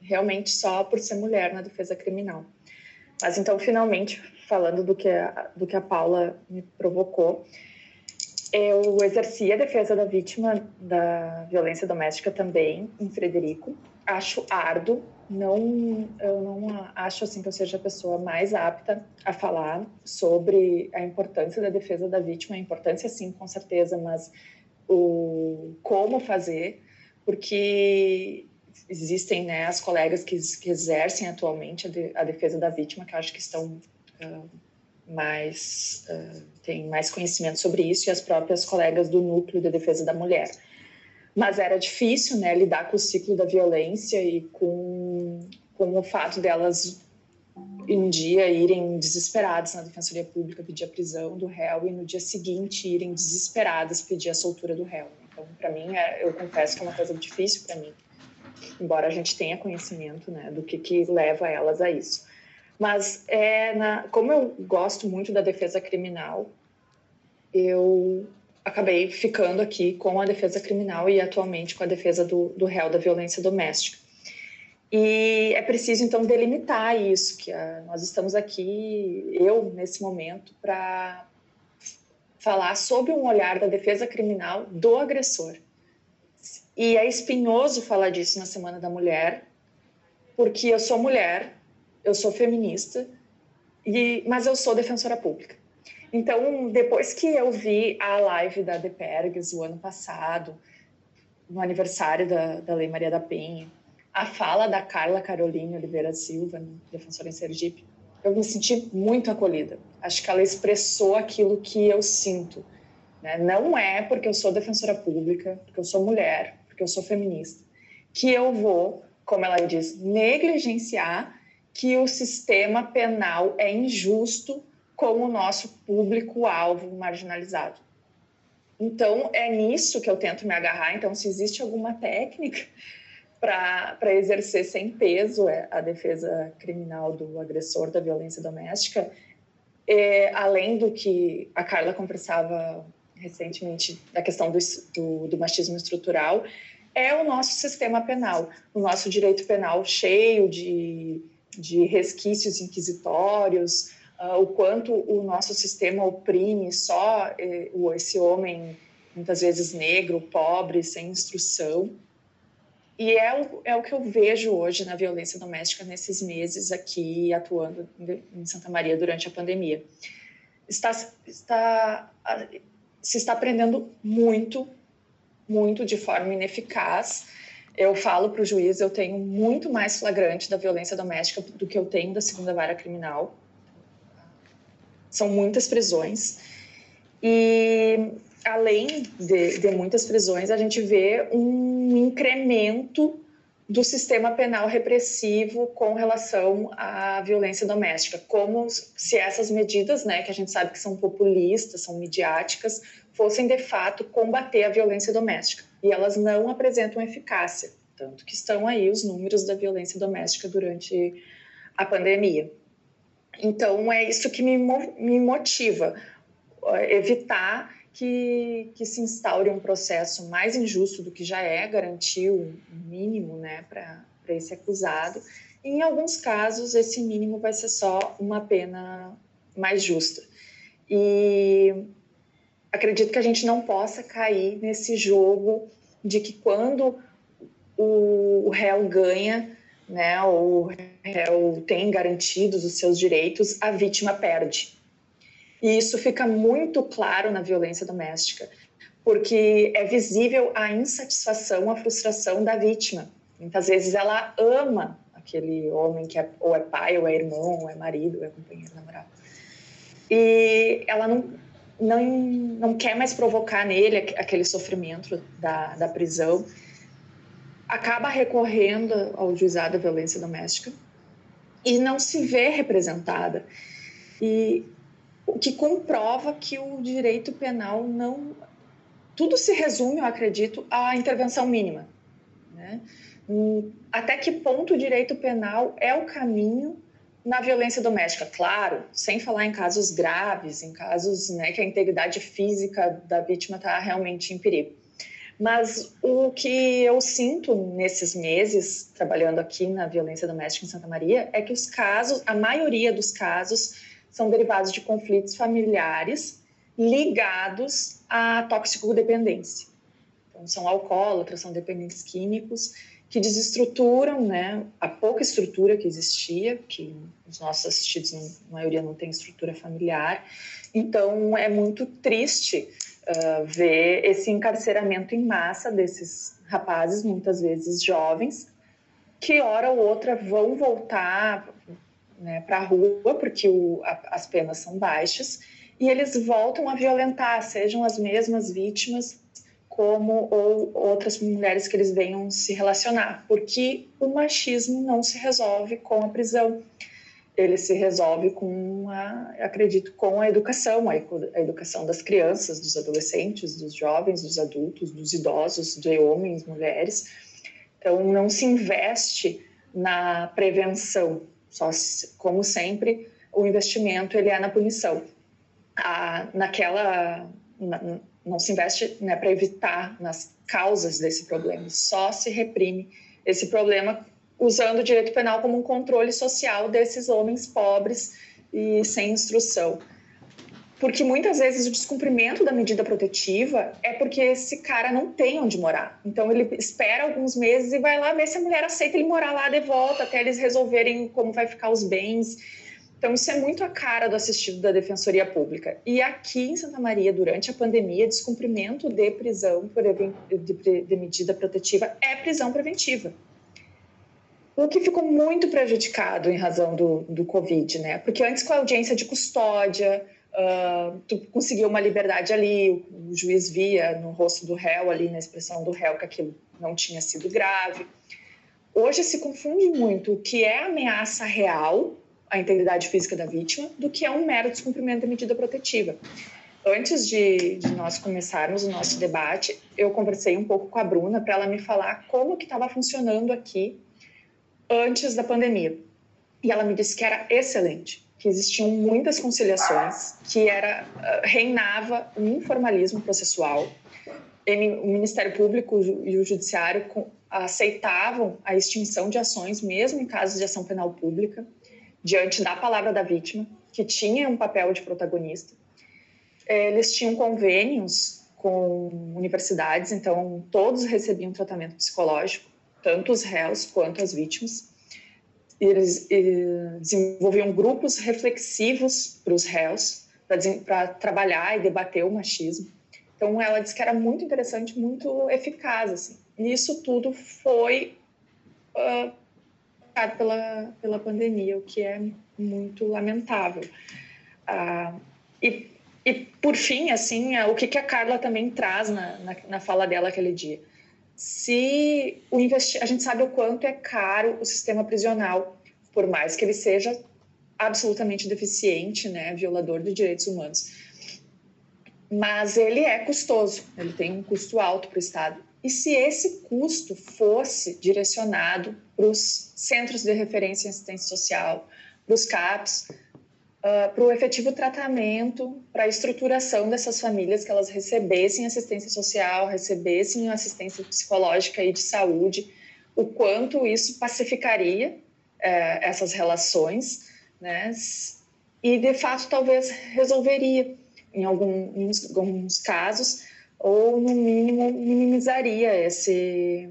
realmente só por ser mulher na defesa criminal. Mas então, finalmente, falando do que a, do que a Paula me provocou, eu exerci a defesa da vítima da violência doméstica também em Frederico. Acho árduo, não, eu não acho assim que eu seja a pessoa mais apta a falar sobre a importância da defesa da vítima, a importância sim, com certeza, mas o como fazer, porque existem né, as colegas que, que exercem atualmente a, de, a, defesa da vítima, que acho que estão mais uh, têm mais conhecimento sobre isso e as próprias colegas do núcleo de defesa da mulher. Mas era difícil, né, lidar com o ciclo da violência e com, com o fato delas um dia irem desesperadas na defensoria pública pedir a prisão do réu e no dia seguinte irem desesperadas pedir a soltura do réu. Então, para mim, é, eu confesso que é uma coisa difícil para mim embora a gente tenha conhecimento né, do que, que leva elas a isso. Mas é na, como eu gosto muito da defesa criminal, eu acabei ficando aqui com a defesa criminal e atualmente com a defesa do, do réu da violência doméstica. E é preciso então delimitar isso, que a, nós estamos aqui, eu nesse momento, para falar sobre um olhar da defesa criminal do agressor. E é espinhoso falar disso na Semana da Mulher, porque eu sou mulher, eu sou feminista, e, mas eu sou defensora pública. Então, depois que eu vi a live da Depergues o ano passado, no aniversário da, da Lei Maria da Penha, a fala da Carla Caroline Oliveira Silva, defensora em Sergipe, eu me senti muito acolhida. Acho que ela expressou aquilo que eu sinto. Né? Não é porque eu sou defensora pública, porque eu sou mulher, porque eu sou feminista, que eu vou, como ela diz, negligenciar que o sistema penal é injusto com o nosso público-alvo marginalizado. Então, é nisso que eu tento me agarrar. Então, se existe alguma técnica para exercer sem peso é, a defesa criminal do agressor da violência doméstica, é, além do que a Carla conversava recentemente da questão do, do, do machismo estrutural é o nosso sistema penal, o nosso direito penal cheio de, de resquícios inquisitórios, uh, o quanto o nosso sistema oprime só eh, esse homem, muitas vezes negro, pobre, sem instrução. E é o, é o que eu vejo hoje na violência doméstica nesses meses aqui atuando em Santa Maria durante a pandemia. Está, está se está aprendendo muito, muito de forma ineficaz. Eu falo para o juiz, eu tenho muito mais flagrante da violência doméstica do que eu tenho da segunda vara criminal. São muitas prisões. E além de, de muitas prisões, a gente vê um incremento do sistema penal repressivo com relação à violência doméstica, como se essas medidas, né, que a gente sabe que são populistas, são midiáticas, fossem de fato combater a violência doméstica. E elas não apresentam eficácia, tanto que estão aí os números da violência doméstica durante a pandemia. Então é isso que me, me motiva, evitar que, que se instaure um processo mais injusto do que já é, garantir o mínimo né, para esse acusado. E, em alguns casos, esse mínimo vai ser só uma pena mais justa. E acredito que a gente não possa cair nesse jogo de que quando o, réu ganha, né, o réu tem garantidos os seus direitos, a vítima perde. E isso fica muito claro na violência doméstica, porque é visível a insatisfação, a frustração da vítima. Muitas vezes ela ama aquele homem que é, ou é pai, ou é irmão, ou é marido, ou é companheiro namorado. e ela não, não, não quer mais provocar nele aquele sofrimento da, da prisão, acaba recorrendo ao juizado da violência doméstica e não se vê representada. E o que comprova que o direito penal não. Tudo se resume, eu acredito, à intervenção mínima. Né? Até que ponto o direito penal é o caminho na violência doméstica, claro, sem falar em casos graves, em casos né, que a integridade física da vítima está realmente em perigo. Mas o que eu sinto nesses meses trabalhando aqui na violência doméstica em Santa Maria é que os casos, a maioria dos casos, são derivados de conflitos familiares ligados à toxicodependência. Então, são alcoólatras, são dependentes químicos que desestruturam né, a pouca estrutura que existia, que os nossos assistidos, na maioria, não tem estrutura familiar. Então, é muito triste uh, ver esse encarceramento em massa desses rapazes, muitas vezes jovens, que hora ou outra vão voltar né, para a rua, porque o, a, as penas são baixas, e eles voltam a violentar, sejam as mesmas vítimas como ou outras mulheres que eles venham se relacionar, porque o machismo não se resolve com a prisão, ele se resolve com a, acredito, com a educação, a educação das crianças, dos adolescentes, dos jovens, dos adultos, dos idosos, de homens, mulheres. Então, não se investe na prevenção, só como sempre o investimento ele é na punição. A, naquela na, não se investe né, para evitar nas causas desse problema, só se reprime esse problema usando o direito penal como um controle social desses homens pobres e sem instrução. Porque muitas vezes o descumprimento da medida protetiva é porque esse cara não tem onde morar. Então ele espera alguns meses e vai lá ver se a mulher aceita ele morar lá de volta até eles resolverem como vai ficar os bens então, isso é muito a cara do assistido da Defensoria Pública. E aqui em Santa Maria, durante a pandemia, descumprimento de prisão por de, de medida protetiva é prisão preventiva. O que ficou muito prejudicado em razão do, do Covid, né? Porque antes, com a audiência de custódia, uh, tu conseguia uma liberdade ali, o, o juiz via no rosto do réu, ali na expressão do réu, que aquilo não tinha sido grave. Hoje se confunde muito o que é ameaça real a integridade física da vítima do que é um mero descumprimento da medida protetiva. Antes de, de nós começarmos o nosso debate, eu conversei um pouco com a Bruna para ela me falar como que estava funcionando aqui antes da pandemia. E ela me disse que era excelente, que existiam muitas conciliações, que era ah, reinava um informalismo processual. O Ministério Público e o Judiciário aceitavam a extinção de ações, mesmo em casos de ação penal pública diante da palavra da vítima, que tinha um papel de protagonista. É, eles tinham convênios com universidades, então todos recebiam tratamento psicológico, tanto os réus quanto as vítimas. Eles desenvolviam grupos reflexivos para os réus, para trabalhar e debater o machismo. Então, ela disse que era muito interessante, muito eficaz. Assim. E isso tudo foi uh, pela, pela pandemia, o que é muito lamentável. Ah, e, e, por fim, assim, é, o que, que a Carla também traz na, na, na fala dela aquele dia. Se o investi a gente sabe o quanto é caro o sistema prisional, por mais que ele seja absolutamente deficiente, né, violador de direitos humanos. Mas ele é custoso, ele tem um custo alto para o Estado. E se esse custo fosse direcionado para os centros de referência em assistência social, para os CAPs, uh, para o efetivo tratamento, para a estruturação dessas famílias, que elas recebessem assistência social, recebessem assistência psicológica e de saúde, o quanto isso pacificaria uh, essas relações, né? E de fato talvez resolveria em alguns, alguns casos ou no mínimo minimizaria esse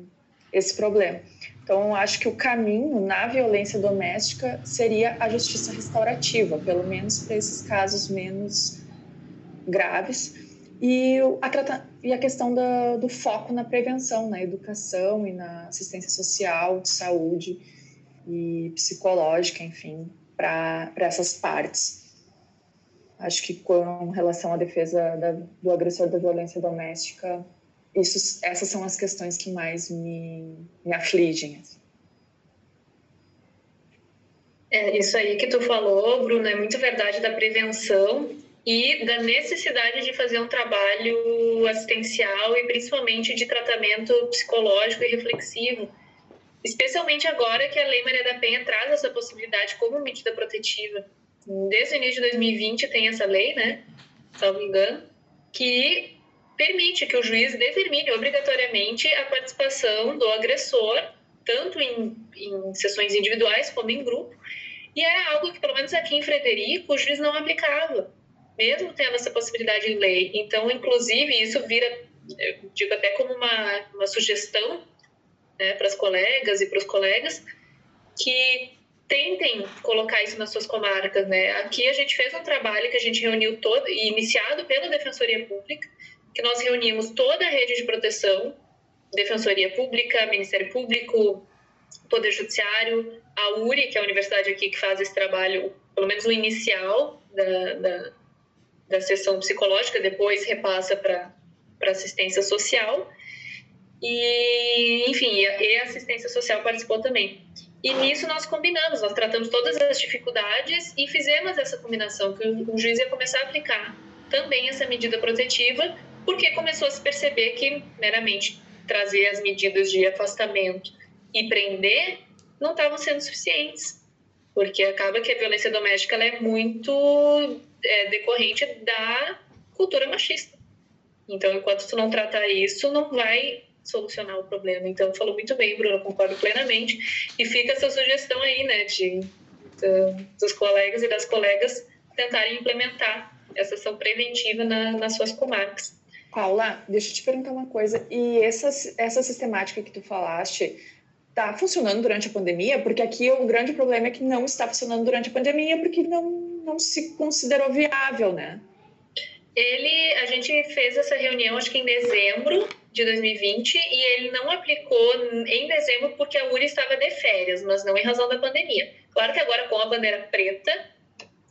esse problema. Então, acho que o caminho na violência doméstica seria a justiça restaurativa, pelo menos para esses casos menos graves. E a, e a questão da, do foco na prevenção, na educação e na assistência social, de saúde e psicológica, enfim, para essas partes. Acho que com relação à defesa da, do agressor da violência doméstica, isso, essas são as questões que mais me, me afligem. Assim. É, isso aí que tu falou, Bruno, é muito verdade da prevenção e da necessidade de fazer um trabalho assistencial e principalmente de tratamento psicológico e reflexivo, especialmente agora que a Lei Maria da Penha traz essa possibilidade como medida protetiva. Desde o início de 2020 tem essa lei, né, salvo engano, que permite que o juiz determine obrigatoriamente a participação do agressor, tanto em, em sessões individuais como em grupo, e é algo que, pelo menos aqui em Frederico, o juiz não aplicava, mesmo tendo essa possibilidade em lei. Então, inclusive, isso vira, digo até como uma, uma sugestão né, para as colegas e para os colegas, que tentem colocar isso nas suas comarcas, né? Aqui a gente fez um trabalho que a gente reuniu todo, iniciado pela Defensoria Pública, que nós reunimos toda a rede de proteção, Defensoria Pública, Ministério Público, Poder Judiciário, a URI, que é a universidade aqui que faz esse trabalho, pelo menos o inicial da, da, da sessão psicológica, depois repassa para assistência social. E, enfim, e a assistência social participou também. E nisso nós combinamos, nós tratamos todas as dificuldades e fizemos essa combinação, que o juiz ia começar a aplicar também essa medida protetiva, porque começou a se perceber que meramente trazer as medidas de afastamento e prender não estavam sendo suficientes, porque acaba que a violência doméstica é muito é, decorrente da cultura machista. Então, enquanto tu não tratar isso, não vai solucionar o problema. Então, falou muito bem, Bruno, concordo plenamente. E fica essa sugestão aí, né, de, de dos colegas e das colegas tentarem implementar essa ação preventiva na, nas suas comarcas. Paula, deixa eu te perguntar uma coisa. E essa, essa sistemática que tu falaste, está funcionando durante a pandemia? Porque aqui o grande problema é que não está funcionando durante a pandemia porque não, não se considerou viável, né? Ele, a gente fez essa reunião, acho que em dezembro de 2020, e ele não aplicou em dezembro porque a URI estava de férias, mas não em razão da pandemia. Claro que agora com a bandeira preta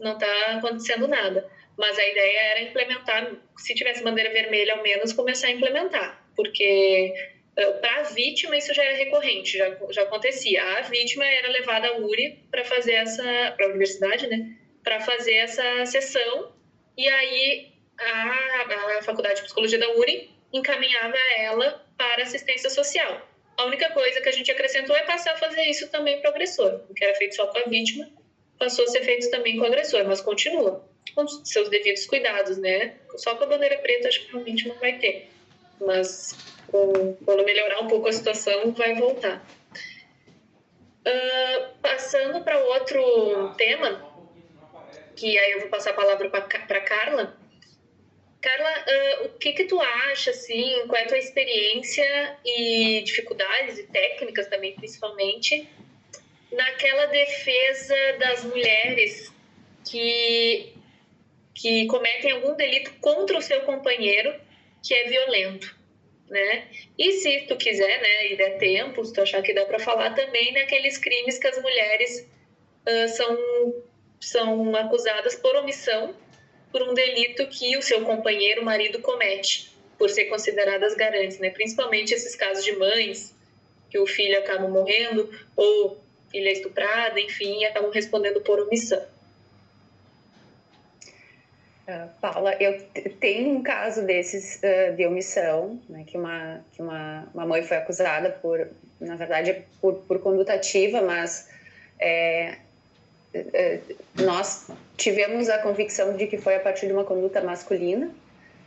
não está acontecendo nada, mas a ideia era implementar, se tivesse bandeira vermelha ao menos, começar a implementar, porque eh, para a vítima isso já era recorrente, já, já acontecia. A vítima era levada à URI para fazer essa, para a universidade, né, para fazer essa sessão, e aí a, a Faculdade de Psicologia da URI encaminhava ela para assistência social. A única coisa que a gente acrescentou é passar a fazer isso também para o agressor, o que era feito só com a vítima, passou a ser feito também com o agressor, mas continua com seus devidos cuidados, né? Só com a bandeira preta acho que realmente não vai ter, mas quando melhorar um pouco a situação vai voltar. Uh, passando para outro tema, que aí eu vou passar a palavra para Carla. Carla, uh, o que que tu acha, assim, qual é a tua experiência e dificuldades e técnicas também, principalmente, naquela defesa das mulheres que, que cometem algum delito contra o seu companheiro que é violento, né? E se tu quiser, né, e der tempo, se tu achar que dá para falar também naqueles crimes que as mulheres uh, são, são acusadas por omissão por um delito que o seu companheiro, o marido, comete, por ser consideradas garantes, né? Principalmente esses casos de mães que o filho acaba morrendo ou filha estuprada, enfim, acabam respondendo por omissão. Uh, Paula, eu tenho um caso desses uh, de omissão, né, que, uma, que uma, uma mãe foi acusada por, na verdade, por, por conduta ativa, mas é, é, nós tivemos a convicção de que foi a partir de uma conduta masculina.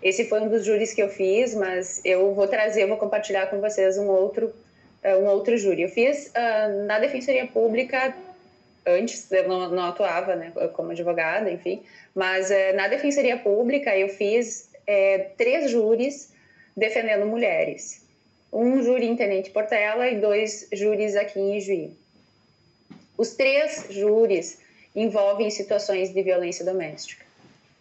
Esse foi um dos júris que eu fiz, mas eu vou trazer, vou compartilhar com vocês um outro, uh, um outro júri. Eu fiz na Defensoria Pública antes, eu não, não atuava né, como advogada, enfim, mas é, na Defensoria Pública eu fiz é, três júris defendendo mulheres. Um júri em Tenente Portela e dois júris aqui em Juí. Os três júris envolvem situações de violência doméstica.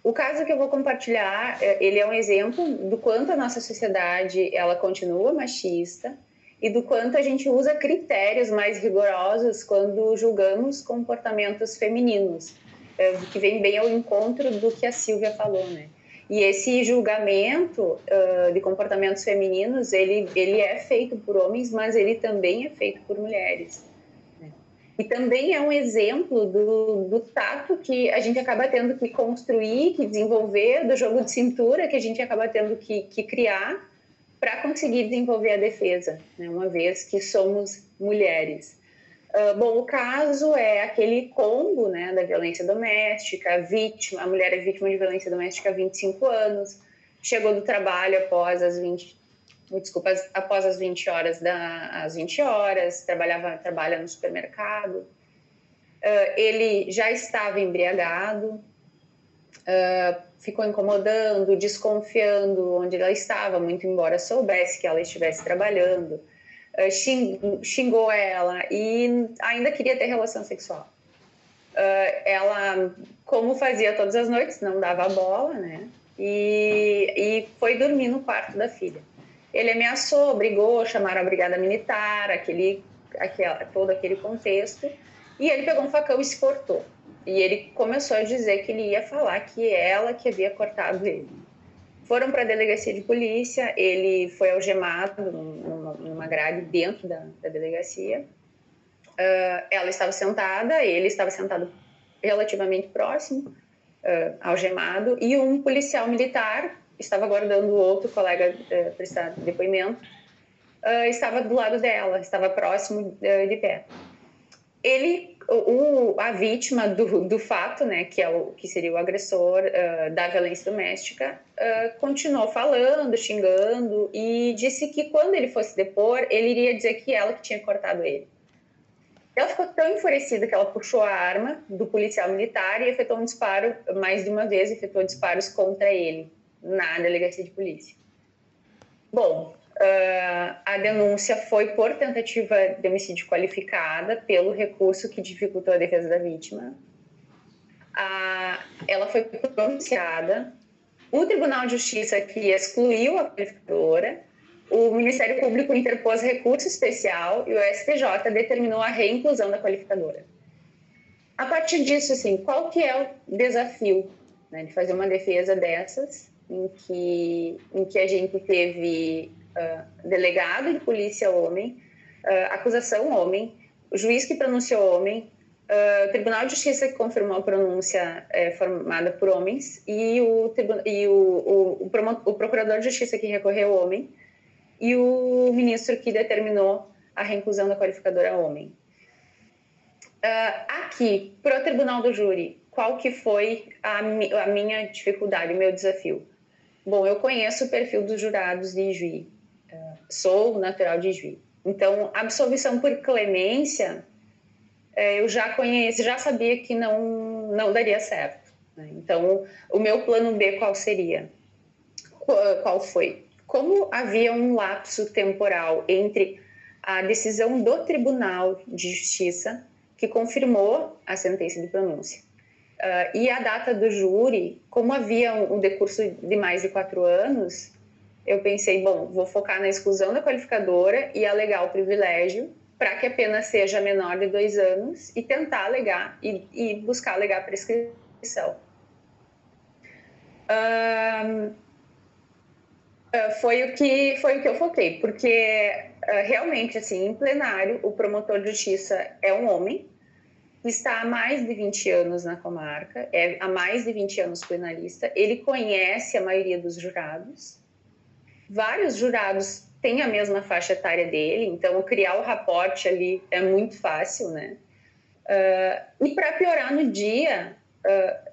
O caso que eu vou compartilhar, ele é um exemplo do quanto a nossa sociedade ela continua machista, e do quanto a gente usa critérios mais rigorosos quando julgamos comportamentos femininos. uh, que vem bem ao encontro do que a Silvia falou, né? E esse julgamento de comportamentos femininos, ele, ele é feito por homens, mas ele também é feito por mulheres. E também é um exemplo do, do tato que a gente acaba tendo que construir, que desenvolver, do jogo de cintura que a gente acaba tendo que, que criar para conseguir desenvolver a defesa, né? uma vez que somos mulheres. Uh, bom, o caso é aquele combo né, da violência doméstica, a vítima, a mulher é vítima de violência doméstica há 25 anos, chegou do trabalho após as 20, desculpa, após as 20 horas da, às 20 horas, trabalhava, trabalha no supermercado. Uh, ele já estava embriagado, uh, ficou incomodando, desconfiando onde ela estava, muito embora soubesse que ela estivesse trabalhando eh, xingou ela e ainda queria ter relação sexual. Uh, ela, como fazia todas as noites, não dava bola, né? E, e foi dormir no quarto da filha. Ele ameaçou, brigou, chamaram a brigada militar, aquele, aquele, todo aquele contexto, e ele pegou um facão e se cortou. E ele começou a dizer que ele ia falar que ela que havia cortado ele. Foram para a delegacia de polícia, ele foi algemado numa, numa grade dentro da, da delegacia. Uh, ela estava sentada, ele estava sentado relativamente próximo, uh, algemado, e um policial militar estava aguardando outro colega uh, prestar depoimento, uh, estava do lado dela, estava próximo de pé. Ele o, a vítima do, do fato, né, que é o que seria o agressor uh, da violência doméstica, uh, continuou falando, xingando e disse que quando ele fosse depor, ele iria dizer que ela que tinha cortado ele. Ela ficou tão enfurecida que ela puxou a arma do policial militar e efetuou um disparo, mais de uma vez, efetuou disparos contra ele na delegacia de polícia. Bom, Uh, a denúncia foi por tentativa de homicídio qualificada pelo recurso que dificultou a defesa da vítima. Uh, ela foi pronunciada. O Tribunal de Justiça que excluiu a qualificadora, o Ministério Público interpôs recurso especial e o STJ determinou a reinclusão da qualificadora. A partir disso, assim, qual que é o desafio né, de fazer uma defesa dessas, em que, em que a gente teve uh, delegado de polícia homem, uh, acusação homem, juiz que pronunciou homem, uh, Tribunal de Justiça que confirmou a pronúncia é, formada por homens e, o, e o, o, o, Procurador de Justiça que recorreu homem e o ministro que determinou a reinclusão da qualificadora homem. Uh, aqui, para o Tribunal do Júri, qual que foi a, a, minha dificuldade, o meu desafio? Bom, eu conheço o perfil dos jurados de Juiz sou natural de Juiz. Então, absolvição por clemência, é, eu já conheço, já sabia que não, não daria certo. Né? Então, o meu plano B qual seria? Qual foi? Como havia um lapso temporal entre a decisão do Tribunal de Justiça, que confirmou a sentença de pronúncia, uh, e a data do júri, como havia um decurso de mais de quatro anos, eu pensei, bom, vou focar na exclusão da qualificadora e alegar o privilégio para que a pena seja menor de dois anos e tentar alegar e, e buscar alegar a prescrição. Um, ah, foi o que foi o que eu foquei, porque uh, realmente assim, em plenário, o promotor de justiça é um homem está há mais de 20 anos na comarca, é há mais de 20 anos plenarista, ele conhece a maioria dos jurados vários jurados têm a mesma faixa etária dele, então criar o raporte ali é muito fácil, né? Uh, e para piorar no dia, uh,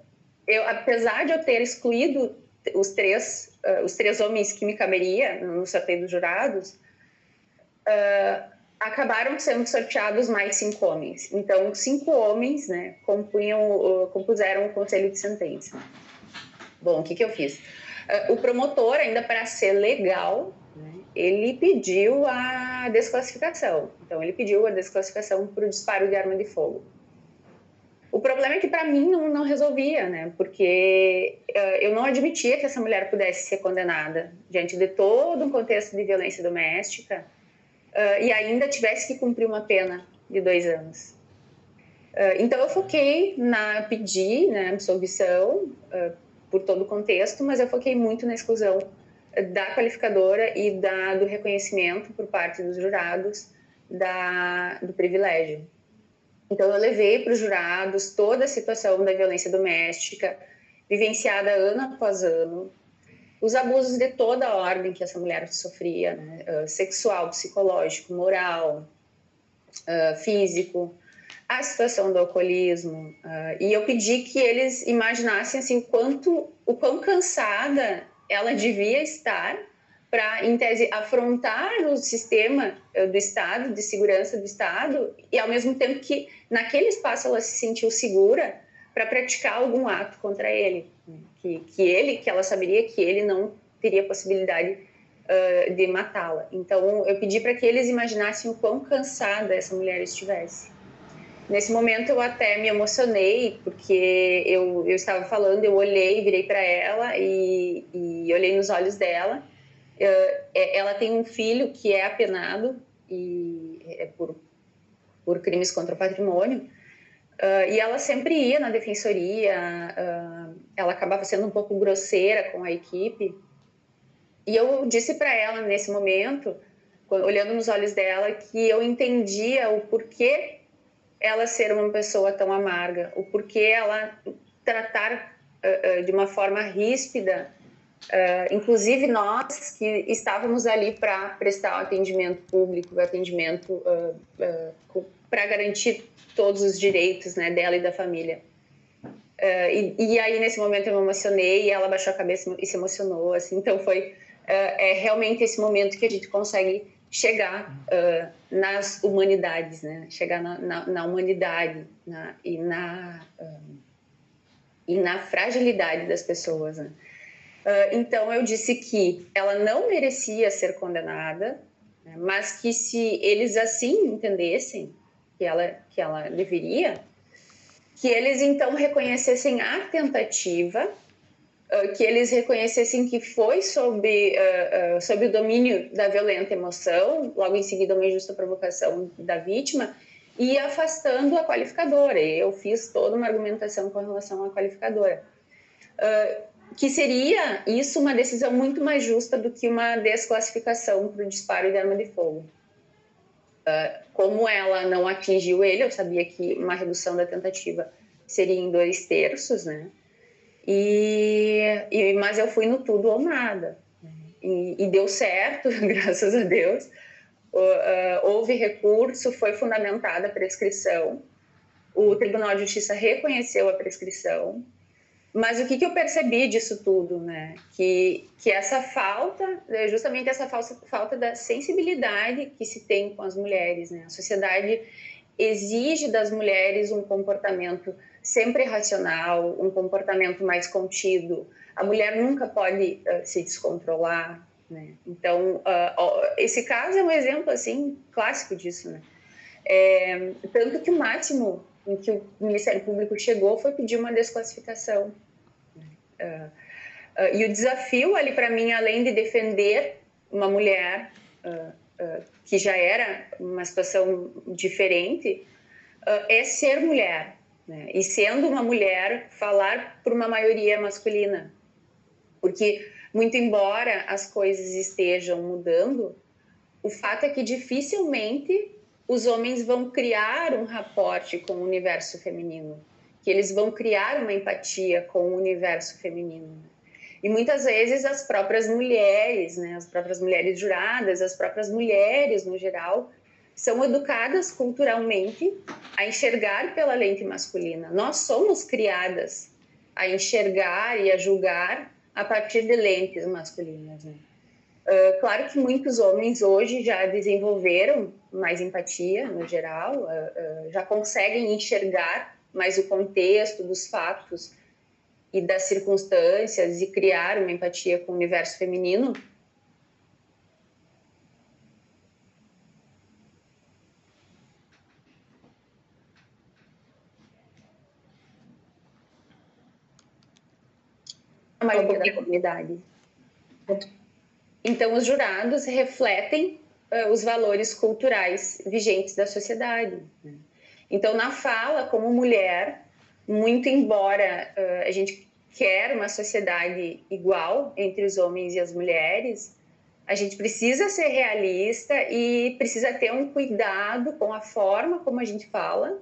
eu, apesar de eu ter excluído os três, uh, os três homens que me caberia no sorteio dos jurados, acabaram sendo sorteados mais cinco homens. Então, cinco homens, né, compunham, compuseram o conselho de sentença. Bom, o que, que eu fiz? Ah, o promotor, ainda para ser legal, ele pediu a desclassificação. Então, ele pediu a desclassificação por disparo de arma de fogo. O problema é que para mim não, não, resolvia, né? Porque uh, eu não admitia que essa mulher pudesse ser condenada diante de todo um contexto de violência doméstica uh, e ainda tivesse que cumprir uma pena de dois anos. Uh, então eu foquei na pedir, né, absolvição uh, por todo o contexto, mas eu foquei muito na exclusão da qualificadora e da, do reconhecimento por parte dos jurados da, do privilégio. Então eu levei para os jurados toda a situação da violência doméstica vivenciada ano após ano, os abusos de toda a ordem que essa mulher sofria, né? uh, sexual, psicológico, moral, uh, físico, a situação do alcoolismo. Uh, e eu pedi que eles imaginassem assim quanto, o quão cansada ela devia estar para, em tese, afrontar o sistema do Estado, de segurança do Estado, e ao mesmo tempo que naquele espaço ela se sentiu segura para praticar algum ato contra ele que, que ele, que ela saberia que ele não teria possibilidade uh, de matá-la. Então, eu pedi para que eles imaginassem o quão cansada essa mulher estivesse. Nesse momento, eu até me emocionei, porque eu, eu estava falando, eu olhei, virei para ela e, e olhei nos olhos dela. Uh, ela tem um filho que é apenado e é por, por crimes contra o patrimônio. Uh, e ela sempre ia na defensoria, uh, ela acabava sendo um pouco grosseira com a equipe. E eu disse para ela nesse momento, olhando nos olhos dela, que eu entendia o porquê ela ser uma pessoa tão amarga, o porquê ela tratar uh, de uma forma ríspida, inclusive nós que estávamos ali para prestar o atendimento público, o atendimento para garantir todos os direitos né, dela e da família. Uh, e, e, aí, nesse momento, eu me emocionei e ela baixou a cabeça e se emocionou. Assim, então, foi uh, é realmente esse momento que a gente consegue chegar uh, nas humanidades, né? chegar na, na, na humanidade na, e, na, e na fragilidade das pessoas. Né? então, eu disse que ela não merecia ser condenada, né? mas que se eles assim entendessem, que ela, que ela deveria, que eles então reconhecessem a tentativa, uh, que eles reconhecessem que foi sob, uh, uh, sob o domínio da violenta emoção, logo em seguida uma injusta provocação da vítima, e afastando a qualificadora. Eu fiz toda uma argumentação com relação à qualificadora. que seria isso uma decisão muito mais justa do que uma desclassificação para o disparo de arma de fogo. Como ela não atingiu ele, eu sabia que uma redução da tentativa seria em dois terços, né? E, e mas eu fui no tudo ou nada. E, e deu certo, graças a Deus. Houve recurso, foi fundamentada a prescrição. O Tribunal de Justiça reconheceu a prescrição mas o que, que eu percebi disso tudo, né? Que, que essa falta, é justamente essa falsa, falta da sensibilidade que se tem com as mulheres, né? A sociedade exige das mulheres um comportamento sempre racional, um comportamento mais contido. A mulher nunca pode uh, se descontrolar, né? Então, uh, esse caso é um exemplo, assim, clássico disso, né? É, tanto que o máximo em que o Ministério Público chegou foi pedir uma desclassificação. Uh, e o desafio ali para mim, além de defender uma mulher uh, que já era uma situação diferente, é ser mulher. Né? E sendo uma mulher, falar para uma maioria masculina. Porque, muito embora as coisas estejam mudando, o fato é que dificilmente os homens vão criar um raporte com o universo feminino, que eles vão criar uma empatia com o universo feminino. E muitas vezes as próprias mulheres, né, as próprias mulheres juradas, as próprias mulheres no geral, são educadas culturalmente a enxergar pela lente masculina. Nós somos criadas a enxergar e a julgar a partir de lentes masculinas. Né? Uh, claro que muitos homens hoje já desenvolveram mais empatia, no geral, uh, uh, já conseguem enxergar mais o contexto dos fatos e das circunstâncias e criar uma empatia com o universo feminino. A maioria da comunidade. Então, os jurados refletem uh, os valores culturais vigentes da sociedade. Né? Então, na fala, como mulher, muito embora uh, a gente quer uma sociedade igual entre os homens e as mulheres, a gente precisa ser realista e precisa ter um cuidado com a forma como a gente fala,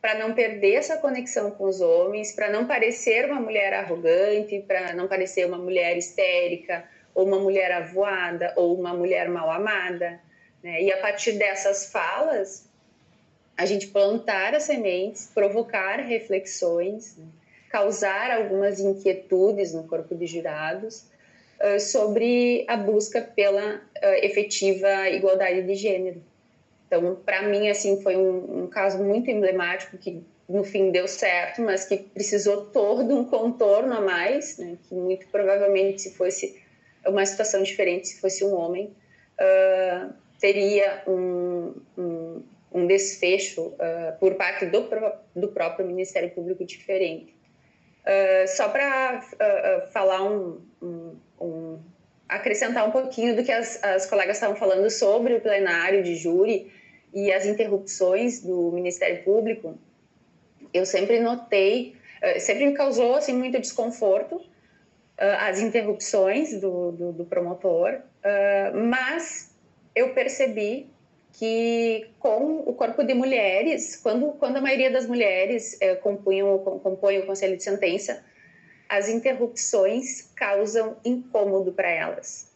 para não perder essa conexão com os homens, para não parecer uma mulher arrogante, para não parecer uma mulher histérica, ou uma mulher avoada, ou uma mulher mal amada. Né? E a partir dessas falas, a gente plantar as sementes, provocar reflexões, né? causar algumas inquietudes no corpo de jurados uh, sobre a busca pela uh, efetiva igualdade de gênero. Então, para mim, assim, foi um, um, caso muito emblemático que no fim deu certo, mas que precisou todo um contorno a mais, né? que muito provavelmente se fosse uma situação diferente, se fosse um homem, uh, teria um, um, um desfecho uh, por parte do, do próprio Ministério Público diferente. Uh, só para falar um, um, acrescentar um pouquinho do que as, as colegas estavam falando sobre o plenário de júri, e as interrupções do Ministério Público, eu sempre notei, sempre me causou assim muito desconforto as interrupções do, do, do promotor, mas eu percebi que com o corpo de mulheres, quando, quando a maioria das mulheres compunham, compõem o conselho de sentença, as interrupções causam incômodo para elas.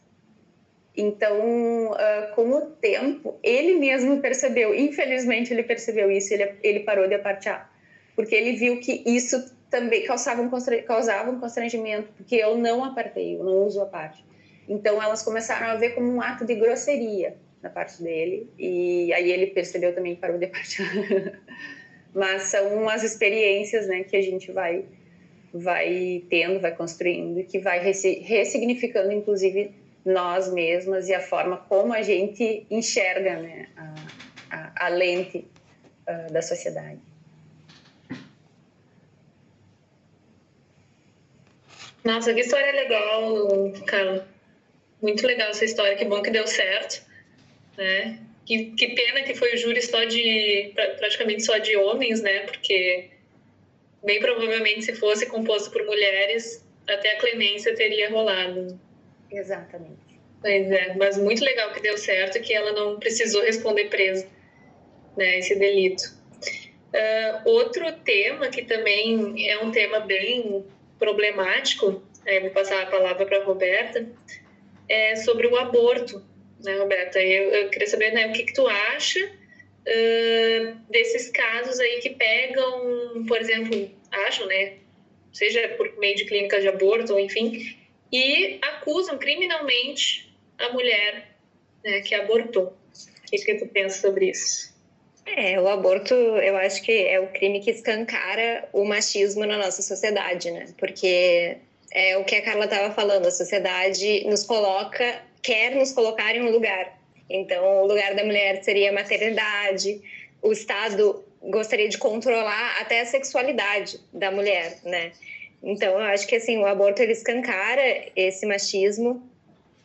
Então, uh, com o tempo, ele mesmo percebeu, infelizmente ele percebeu isso, ele, ele parou de apartear, porque ele viu que isso também causava um, causava um constrangimento, porque eu não apartei, eu não uso a parte. Então, elas começaram a ver como um ato de grosseria da parte dele, e aí ele percebeu também que parou de apartear. Mas são as experiências né, que a gente vai, vai tendo, vai construindo, que vai ressignificando, inclusive, nós mesmas e a forma como a gente enxerga né, a, a, a lente uh, da sociedade. Nossa, que história legal, Carla. Muito legal essa história, que bom que deu certo. Né? Que, que pena que foi o júri só de, praticamente só de homens, né? Porque bem provavelmente se fosse composto por mulheres, até a clemência teria rolado. Exatamente. Pois é, mas muito legal que deu certo que ela não precisou responder presa, né, esse delito. Uh, outro tema que também é um tema bem problemático, aí vou passar a palavra para a Roberta, é sobre o aborto, né, Roberta? Eu, eu queria saber né, o que, que tu acha uh, desses casos aí que pegam, por exemplo, acham, né, seja por meio de clínicas de aborto, ou enfim, e acusam criminalmente a mulher né, que abortou. O que, que tu pensa sobre isso? É, o aborto, eu acho que é o crime que escancara o machismo na nossa sociedade, né? Porque é o que a Carla estava falando, a sociedade nos coloca, quer nos colocar em um lugar. Então, o lugar da mulher seria a maternidade, o Estado gostaria de controlar até a sexualidade da mulher, né? Então, eu acho que assim, o aborto ele escancara esse machismo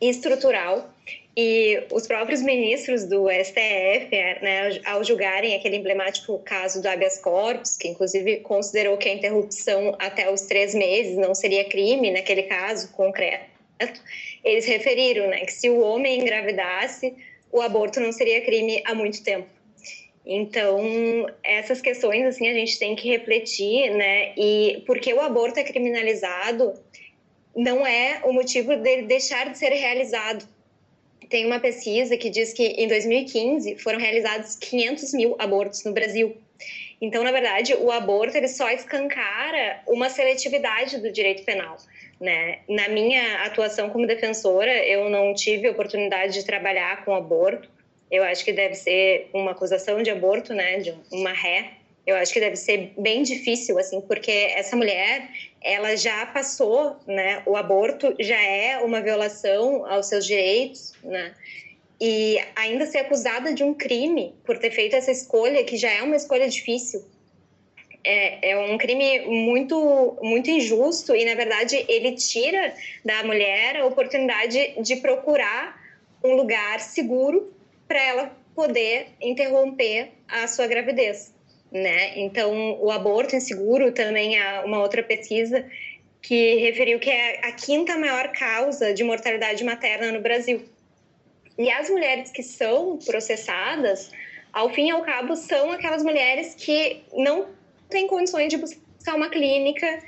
estrutural e os próprios ministros do STF, né, ao julgarem aquele emblemático caso do habeas corpus, que inclusive considerou que a interrupção até os três meses não seria crime naquele caso concreto, eles referiram né, que se o homem engravidasse, o aborto não seria crime há muito tempo. Então, essas questões, assim, a gente tem que refletir, né? E porque o aborto é criminalizado, não é o motivo dele deixar de ser realizado. Tem uma pesquisa que diz que em 2015 foram realizados 500 mil abortos no Brasil. Então, na verdade, o aborto ele só escancara uma seletividade do direito penal. Né? Na minha atuação como defensora, eu não tive oportunidade de trabalhar com aborto, eu acho que deve ser uma acusação de aborto, né, de uma ré. Eu acho que deve ser bem difícil, assim, porque essa mulher, ela já passou, né, o aborto já é uma violação aos seus direitos, né, e ainda ser acusada de um crime por ter feito essa escolha, que já é uma escolha difícil, é, é, um crime muito, muito injusto e, na verdade, ele tira da mulher a oportunidade de procurar um lugar seguro para ela poder interromper a sua gravidez. né? Então, o aborto inseguro também é uma outra pesquisa que referiu que é a quinta maior causa de mortalidade materna no Brasil. E as mulheres que são processadas, ao fim e ao cabo, são aquelas mulheres que não têm condições de buscar uma clínica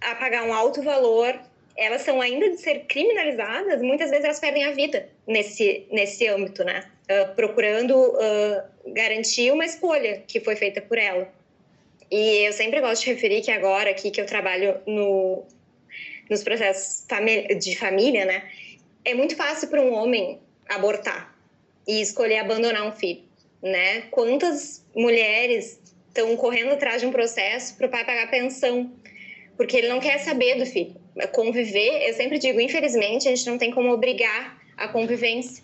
a pagar um alto valor. Elas são ainda de ser criminalizadas, muitas vezes elas perdem a vida nesse, nesse âmbito, né? Uh, procurando uh, garantir uma escolha que foi feita por ela. E eu sempre gosto de referir que agora aqui que eu trabalho no, nos processos de família, né? É muito fácil para um homem abortar e escolher abandonar um filho, né? Quantas mulheres estão correndo atrás de um processo para o pai pagar pensão, porque ele não quer saber do filho. Conviver, eu sempre digo, infelizmente, a gente não tem como obrigar a convivência,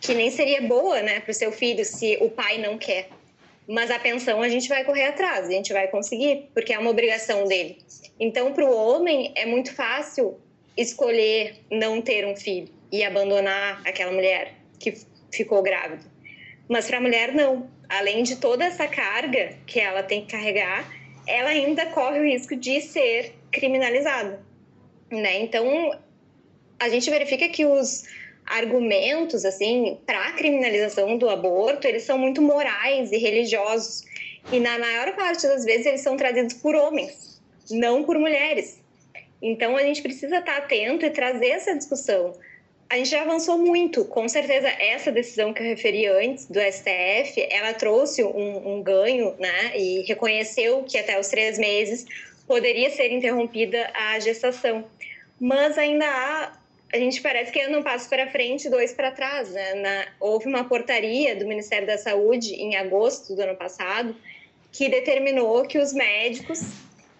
que nem seria boa, né, para o seu filho se o pai não quer. Mas a pensão a gente vai correr atrás, a gente vai conseguir, porque é uma obrigação dele. Então, para o homem, é muito fácil escolher não ter um filho e abandonar aquela mulher que ficou grávida. Mas para a mulher, não. Além de toda essa carga que ela tem que carregar, ela ainda corre o risco de ser criminalizada. Né? Então, a gente verifica que os argumentos assim para a criminalização do aborto, eles são muito morais e religiosos. E na maior parte das vezes eles são trazidos por homens, não por mulheres. Então a gente precisa estar atento e trazer essa discussão a gente já avançou muito. Com certeza, essa decisão que eu referi antes do STF, ela trouxe um, um ganho, né? E reconheceu que até os três meses poderia ser interrompida a gestação. Mas ainda há, a gente parece que anda um passo para frente, dois para trás. Né? Na, houve uma portaria do Ministério da Saúde em agosto do ano passado que determinou que os médicos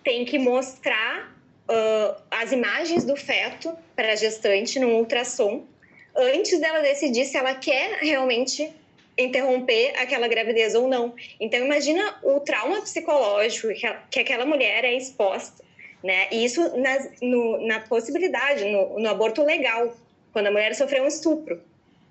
têm que mostrar uh, as imagens do feto para a gestante no ultrassom antes dela decidir se ela quer realmente interromper aquela gravidez ou não. Então imagina o trauma psicológico que, que aquela mulher é exposta, né? E isso na, no, na possibilidade, no, no aborto legal, quando a mulher sofreu um estupro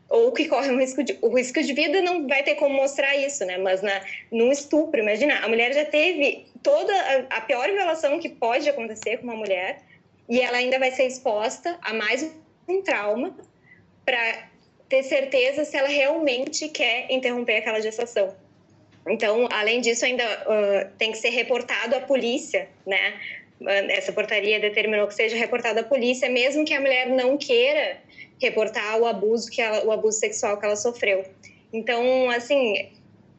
ou que corre um risco de o risco de vida não vai ter como mostrar isso, né? Mas na num estupro, imagina, a mulher já teve toda a, a pior violação que pode acontecer com uma mulher e ela ainda vai ser exposta a mais um trauma para ter certeza se ela realmente quer interromper aquela gestação. Então, além disso, ainda uh, tem que ser reportado à polícia, né? Essa portaria determinou que seja reportado à polícia, mesmo que a mulher não queira reportar o abuso que ela, o abuso sexual que ela sofreu. Então, assim,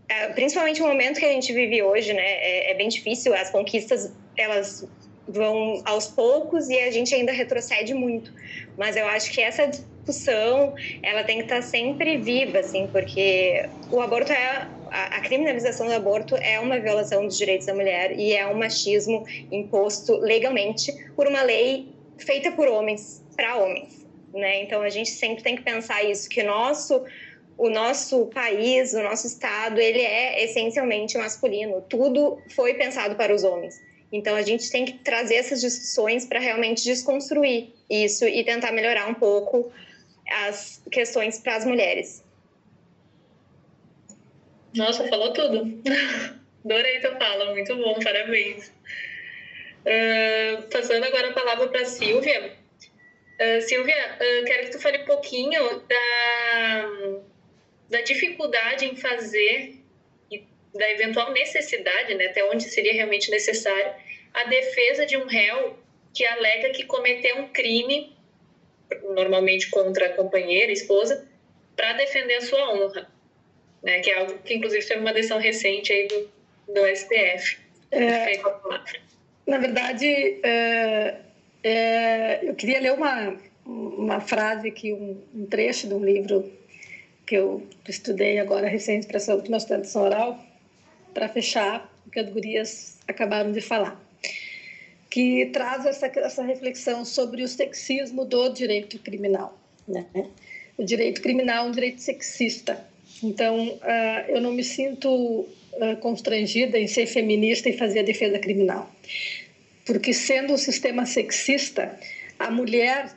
é, principalmente o momento que a gente vive hoje, né, é, é, bem difícil. As conquistas elas vão aos poucos e a gente ainda retrocede muito. Mas eu acho que essa discussão ela tem que estar sempre viva, assim, porque o aborto é a, a criminalização do aborto é uma violação dos direitos da mulher e é um machismo imposto legalmente por uma lei feita por homens para homens né? Então a gente sempre tem que pensar isso que nosso o nosso país, o nosso estado, ele é essencialmente masculino. Tudo foi pensado para os homens. Então a gente tem que trazer essas discussões para realmente desconstruir isso e tentar melhorar um pouco as questões para as mulheres. Nossa, falou tudo. Adorei tua fala, muito bom, parabéns. Uh, passando agora a palavra para Silvia. Uh, Silvia, uh, quero que tu fale um pouquinho da, da dificuldade em fazer e da eventual necessidade, né, até onde seria realmente necessário, a defesa de um réu que alega que cometeu um crime, normalmente contra a companheira, esposa, para defender a sua honra, né, que é algo que inclusive teve uma decisão recente aí do, do STF. É, na verdade, é é, eu queria ler uma, uma frase aqui, um, um, trecho de um livro que eu estudei agora recente para essa última sustentação oral, para fechar o que as gurias acabaram de falar, que traz essa, essa reflexão sobre o sexismo do direito criminal. Né? O direito criminal é um direito sexista. Então, uh, eu não me sinto uh, constrangida em ser feminista e fazer a defesa criminal porque sendo um sistema sexista, a mulher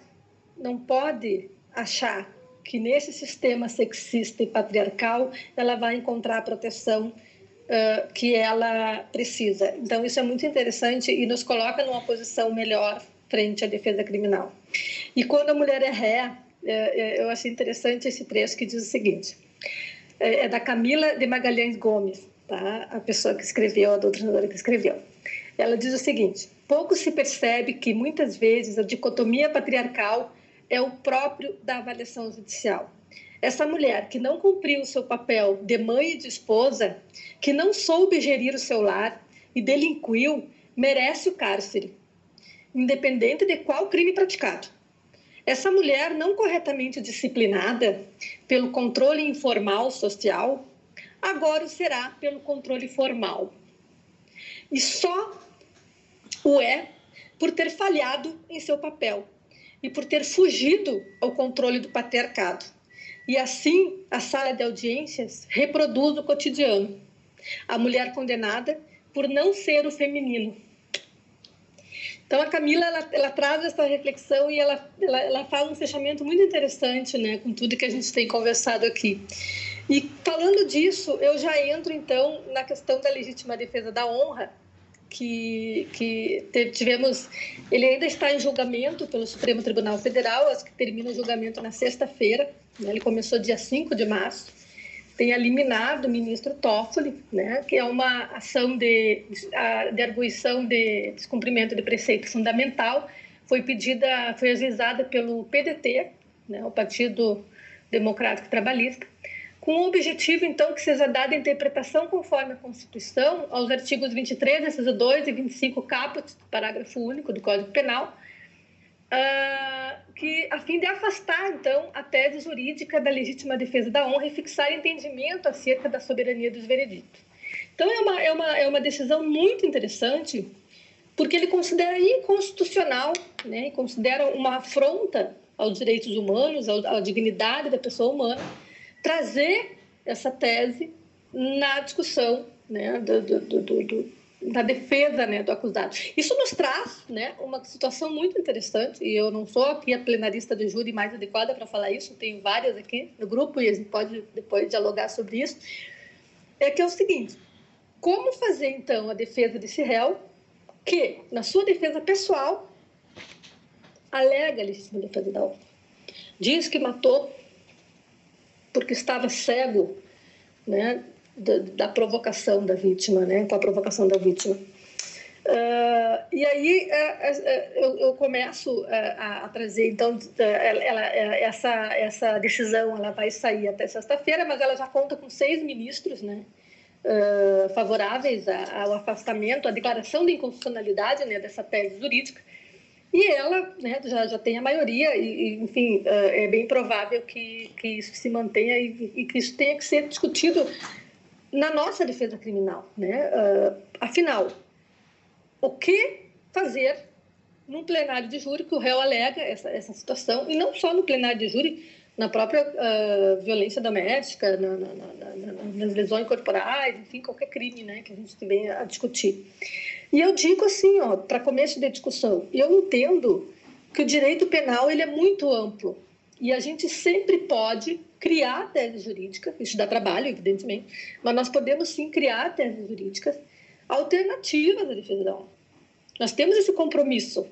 não pode achar que nesse sistema sexista e patriarcal ela vai encontrar proteção uh, que ela precisa. Então, isso é muito interessante e nos coloca numa posição melhor frente à defesa criminal. E quando a mulher é ré, eu achei interessante esse trecho que diz o seguinte: é da Camila de Magalhães Gomes, tá? a pessoa que escreveu, a doutrinadora que escreveu. Ela diz o seguinte: pouco se percebe que muitas vezes a dicotomia patriarcal é o próprio da avaliação judicial. Essa mulher que não cumpriu o seu papel de mãe e de esposa, que não soube gerir o seu lar e delinquiu, merece o cárcere, independente de qual crime praticado. Essa mulher não corretamente disciplinada pelo controle informal social, agora o será pelo controle formal. E só o é por ter falhado em seu papel e por ter fugido ao controle do patriarcado. E assim, a sala de audiências reproduz o cotidiano. A mulher condenada por não ser o feminino. Então, a Camila, ela, ela traz essa reflexão e ela, ela, ela faz um fechamento muito interessante, né, com tudo que a gente tem conversado aqui. E falando disso, eu já entro, então, na questão da legítima defesa da honra, que, que tivemos, ele ainda está em julgamento pelo Supremo Tribunal Federal, acho que termina o julgamento na sexta-feira, né? ele começou dia 5 de março, tem a liminar do ministro Toffoli, né, que é uma ação de, de arguição de descumprimento de preceito fundamental, foi pedida, foi ajuizada pelo PDT, né, o Partido Democrático Trabalhista, com o objetivo, então, que seja dada interpretação conforme a Constituição aos artigos 23, inciso 2 e 25 caput, parágrafo único do Código Penal, uh, que a fim de afastar, então, a tese jurídica da legítima defesa da honra e fixar entendimento acerca da soberania dos veredictos. Então, é uma, é uma, é uma decisão muito interessante, porque ele considera inconstitucional, né, considera uma afronta aos direitos humanos, à dignidade da pessoa humana, trazer essa tese na discussão né, do, do, do, da defesa né, do acusado. Isso nos traz né, uma situação muito interessante, e eu não sou aqui a plenarista do júri mais adequada para falar isso, tenho várias aqui no grupo e a gente pode depois dialogar sobre isso. É que é o seguinte: como fazer então a defesa desse réu que, na sua defesa pessoal, alega a legítima defesa da honra? Diz que matou porque estava cego, né, da, da, provocação da vítima, né, com a provocação da vítima. Uh, e aí uh, uh, eu, eu, começo a, a, trazer, então, ela, essa, essa decisão ela vai sair até sexta-feira, mas ela já conta com seis ministros, né, favoráveis ao afastamento, à declaração de inconstitucionalidade né, dessa tese jurídica. E ela né, já, já tem a maioria, e, enfim, é bem provável que, que isso se mantenha e, e que isso tenha que ser discutido na nossa defesa criminal. Né? Uh, afinal, o que fazer num plenário de júri que o réu alega essa, essa situação, e não só no plenário de júri, na própria uh, violência doméstica, na, na, na, nas lesões corporais, enfim, qualquer crime né, que a gente tem a discutir. E eu digo assim, ó, para começo de discussão, eu entendo que o direito penal ele é muito amplo e a gente sempre pode criar teses jurídicas, isso dá trabalho, evidentemente, mas nós podemos sim criar teses jurídicas alternativas à defesa da honra. Nós temos esse compromisso,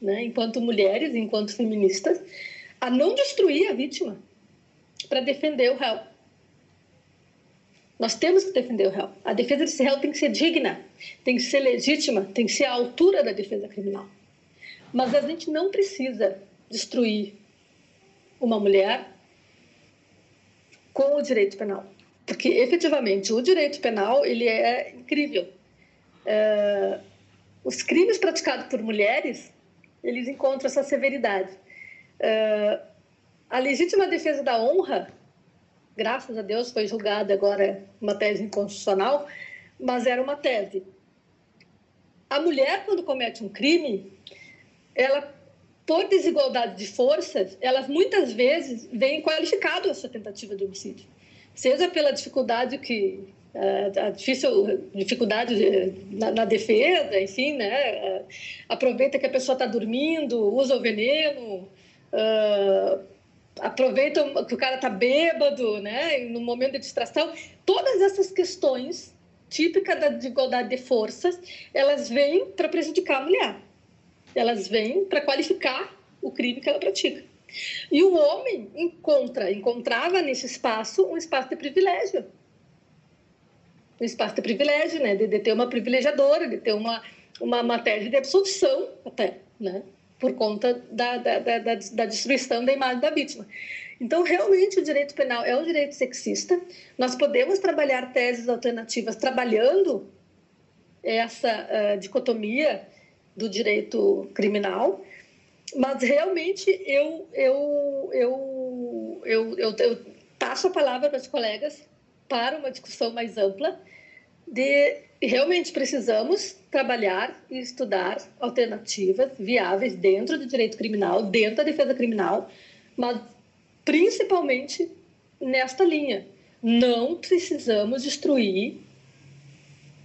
né, enquanto mulheres, enquanto feministas, a não destruir a vítima para defender o réu. Nós temos que defender o réu. A defesa desse réu tem que ser digna, tem que ser legítima, tem que ser à altura da defesa criminal. Mas a gente não precisa destruir uma mulher com o direito penal, porque efetivamente o direito penal ele é incrível. É, os crimes praticados por mulheres eles encontram essa severidade. É, a legítima defesa da honra graças a Deus foi julgada agora uma tese inconstitucional, mas era uma tese. A mulher, quando comete um crime, ela, por desigualdade de forças, elas muitas vezes vêm qualificado essa tentativa de homicídio, seja pela dificuldade que eh, a difícil dificuldade na, na, defesa, enfim, né? Aproveita que a pessoa está dormindo, usa o veneno, uh, aproveitam que o cara está bêbado, né? No momento de distração. Todas essas questões típica da desigualdade de forças, elas vêm para prejudicar a mulher. Elas vêm para qualificar o crime que ela pratica. E o homem encontra, encontrava nesse espaço um espaço de privilégio. Um espaço de privilégio, né? De, de ter uma privilegiadora, de ter uma, uma matéria de absolução até, né? Por conta da, da, da, da destruição da imagem da vítima. Então, realmente, o direito penal é um direito sexista. Nós podemos trabalhar teses alternativas trabalhando essa uh, dicotomia do direito criminal, mas realmente eu, eu, eu, eu, eu, eu passo a palavra para os colegas para uma discussão mais ampla de realmente precisamos trabalhar e estudar alternativas viáveis dentro do direito criminal, dentro da defesa criminal, mas principalmente nesta linha. Não precisamos destruir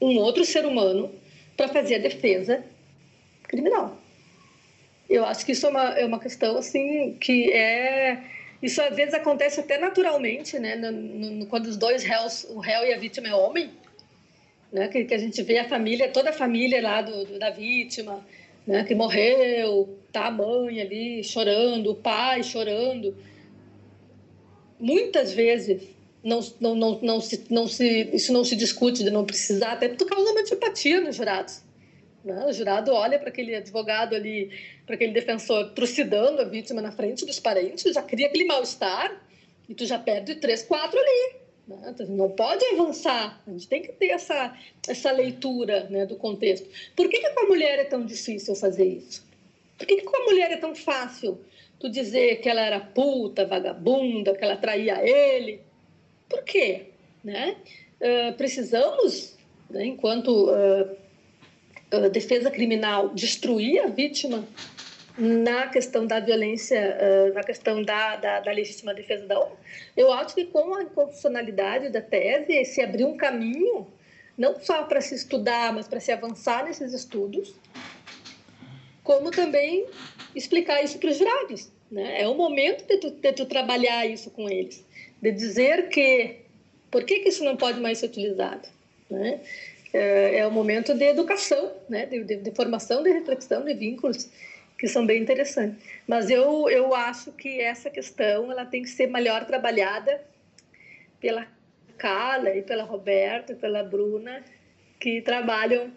um outro ser humano para fazer a defesa criminal. Eu acho que isso é uma, é uma questão assim que é isso às vezes acontece até naturalmente, né? No, no, quando os dois réus, o réu e a vítima é homem, né? Que, que a gente vê a família, toda a família lá do, do, da vítima, né? Que morreu, tá a mãe ali chorando, o pai chorando. Muitas vezes não, não, não, não, se, não se, isso não se discute de não precisar, até por causa uma antipatia nos jurados. Né? O jurado olha para aquele advogado ali, para aquele defensor trucidando a vítima na frente dos parentes, já cria aquele mal-estar e tu já perde três, quatro ali. Não pode avançar, a gente tem que ter essa, essa leitura né, do contexto. Por que, que com a mulher é tão difícil fazer isso? Por que, que com a mulher é tão fácil tu dizer que ela era puta, vagabunda, que ela traía ele? Por quê? Né? Uh, precisamos, né, enquanto uh, defesa criminal destruir a vítima na questão da violência, na questão da, da, da, legítima defesa da honra, eu acho que com a inconstitucionalidade da tese se abriu um caminho, não só para se estudar, mas para se avançar nesses estudos, como também explicar isso para os jurados. Né? É o momento de tu, de tu trabalhar isso com eles, de dizer que por que, que isso não pode mais ser utilizado. Né? é, é o momento de educação, né? De, de, de, formação, de reflexão, de vínculos que são bem interessantes. Mas eu, eu acho que essa questão ela tem que ser melhor trabalhada pela Carla e pela Roberta e pela Bruna, que trabalham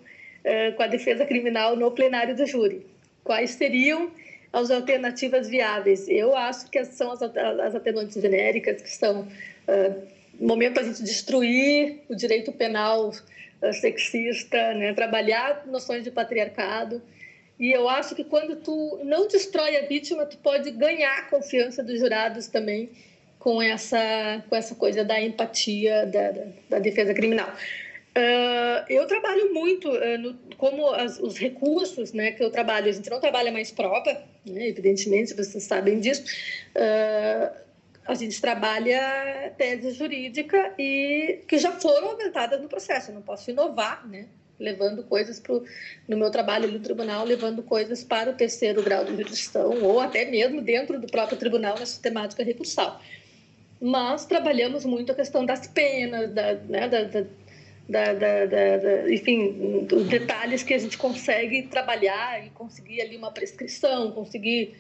é, com a defesa criminal no plenário do júri. Quais seriam as alternativas viáveis? Eu acho que são as, as atenuantes genéricas, que são uh, momento a gente destruir o direito penal eh, sexista, né? trabalhar noções de patriarcado. E eu acho que quando tu não destrói a vítima, tu pode ganhar a confiança dos jurados também com essa, com essa coisa da empatia, da, da, da defesa criminal. Uh, eu trabalho muito uh, no, como as, os recursos né, que eu trabalho. A gente não trabalha mais prova, né, evidentemente, vocês sabem disso. Uh, a gente trabalha tese jurídica e que já foram aumentadas no processo. Eu não posso inovar, né? Levando coisas pro, no meu trabalho no tribunal, levando coisas para o terceiro grau de jurisdição ou até mesmo dentro do próprio tribunal na sistemática recursal. Mas trabalhamos muito a questão das penas, da, né, da, da da, enfim, dos detalhes que a gente consegue trabalhar e conseguir ali uma prescrição, conseguir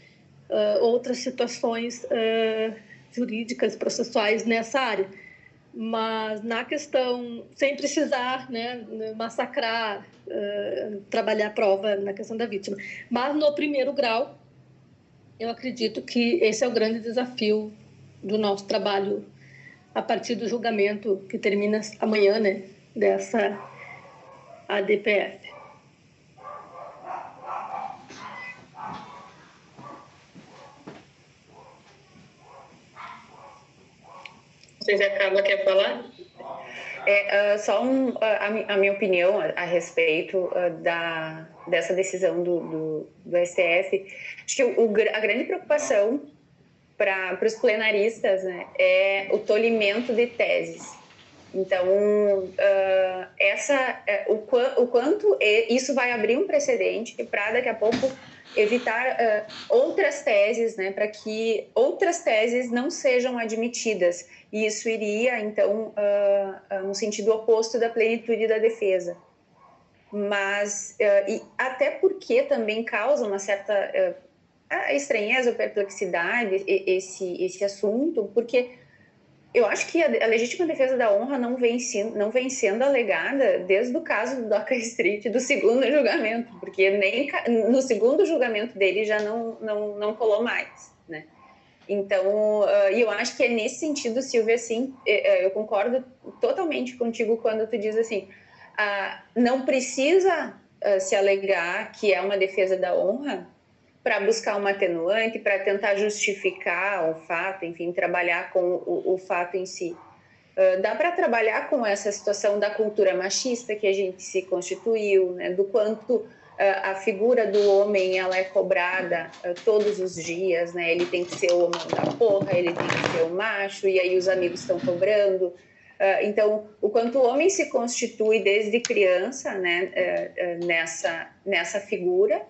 uh, outras situações uh, jurídicas, processuais nessa área. Mas na questão, sem precisar né, massacrar, uh, trabalhar a prova na questão da vítima. Mas no primeiro grau, eu acredito que esse é o grande desafio do nosso trabalho a partir do julgamento que termina amanhã, né, dessa ADPF. Sei se a Carla quer falar. É, uh, só um, uh, a, a, minha opinião a, a respeito uh, da, dessa decisão do, do, do STF. Acho que o, a grande preocupação para os plenaristas né, é o tolimento de teses. Então, essa, é, o, o quanto isso vai abrir um precedente para daqui a pouco evitar uh, outras teses, né, para que outras teses não sejam admitidas. E isso iria, então, uh, uh, no sentido oposto da plenitude da defesa. Mas, e até porque também causa uma certa estranheza ou perplexidade esse, esse assunto, porque eu acho que a, legítima defesa da honra não vem, não vem sendo alegada desde o caso do Doca Street, do segundo julgamento, porque nem no segundo julgamento dele já não, não, não colou mais, né? Então, uh, eu acho que é nesse sentido, Silvia, assim, é, é, eu concordo totalmente contigo quando tu diz assim, uh, não precisa uh, se alegar que é uma defesa da honra, para buscar uma atenuante, para tentar justificar o fato, enfim, trabalhar com o, o fato em si. Uh, dá para trabalhar com essa situação da cultura machista que a gente se constituiu, né, do quanto uh, a figura do homem ela é cobrada uh, todos os dias, né? Ele tem que ser o homem da porra, ele tem que ser o macho, e aí os amigos estão cobrando. então, o quanto o homem se constitui desde criança, né, nessa nessa figura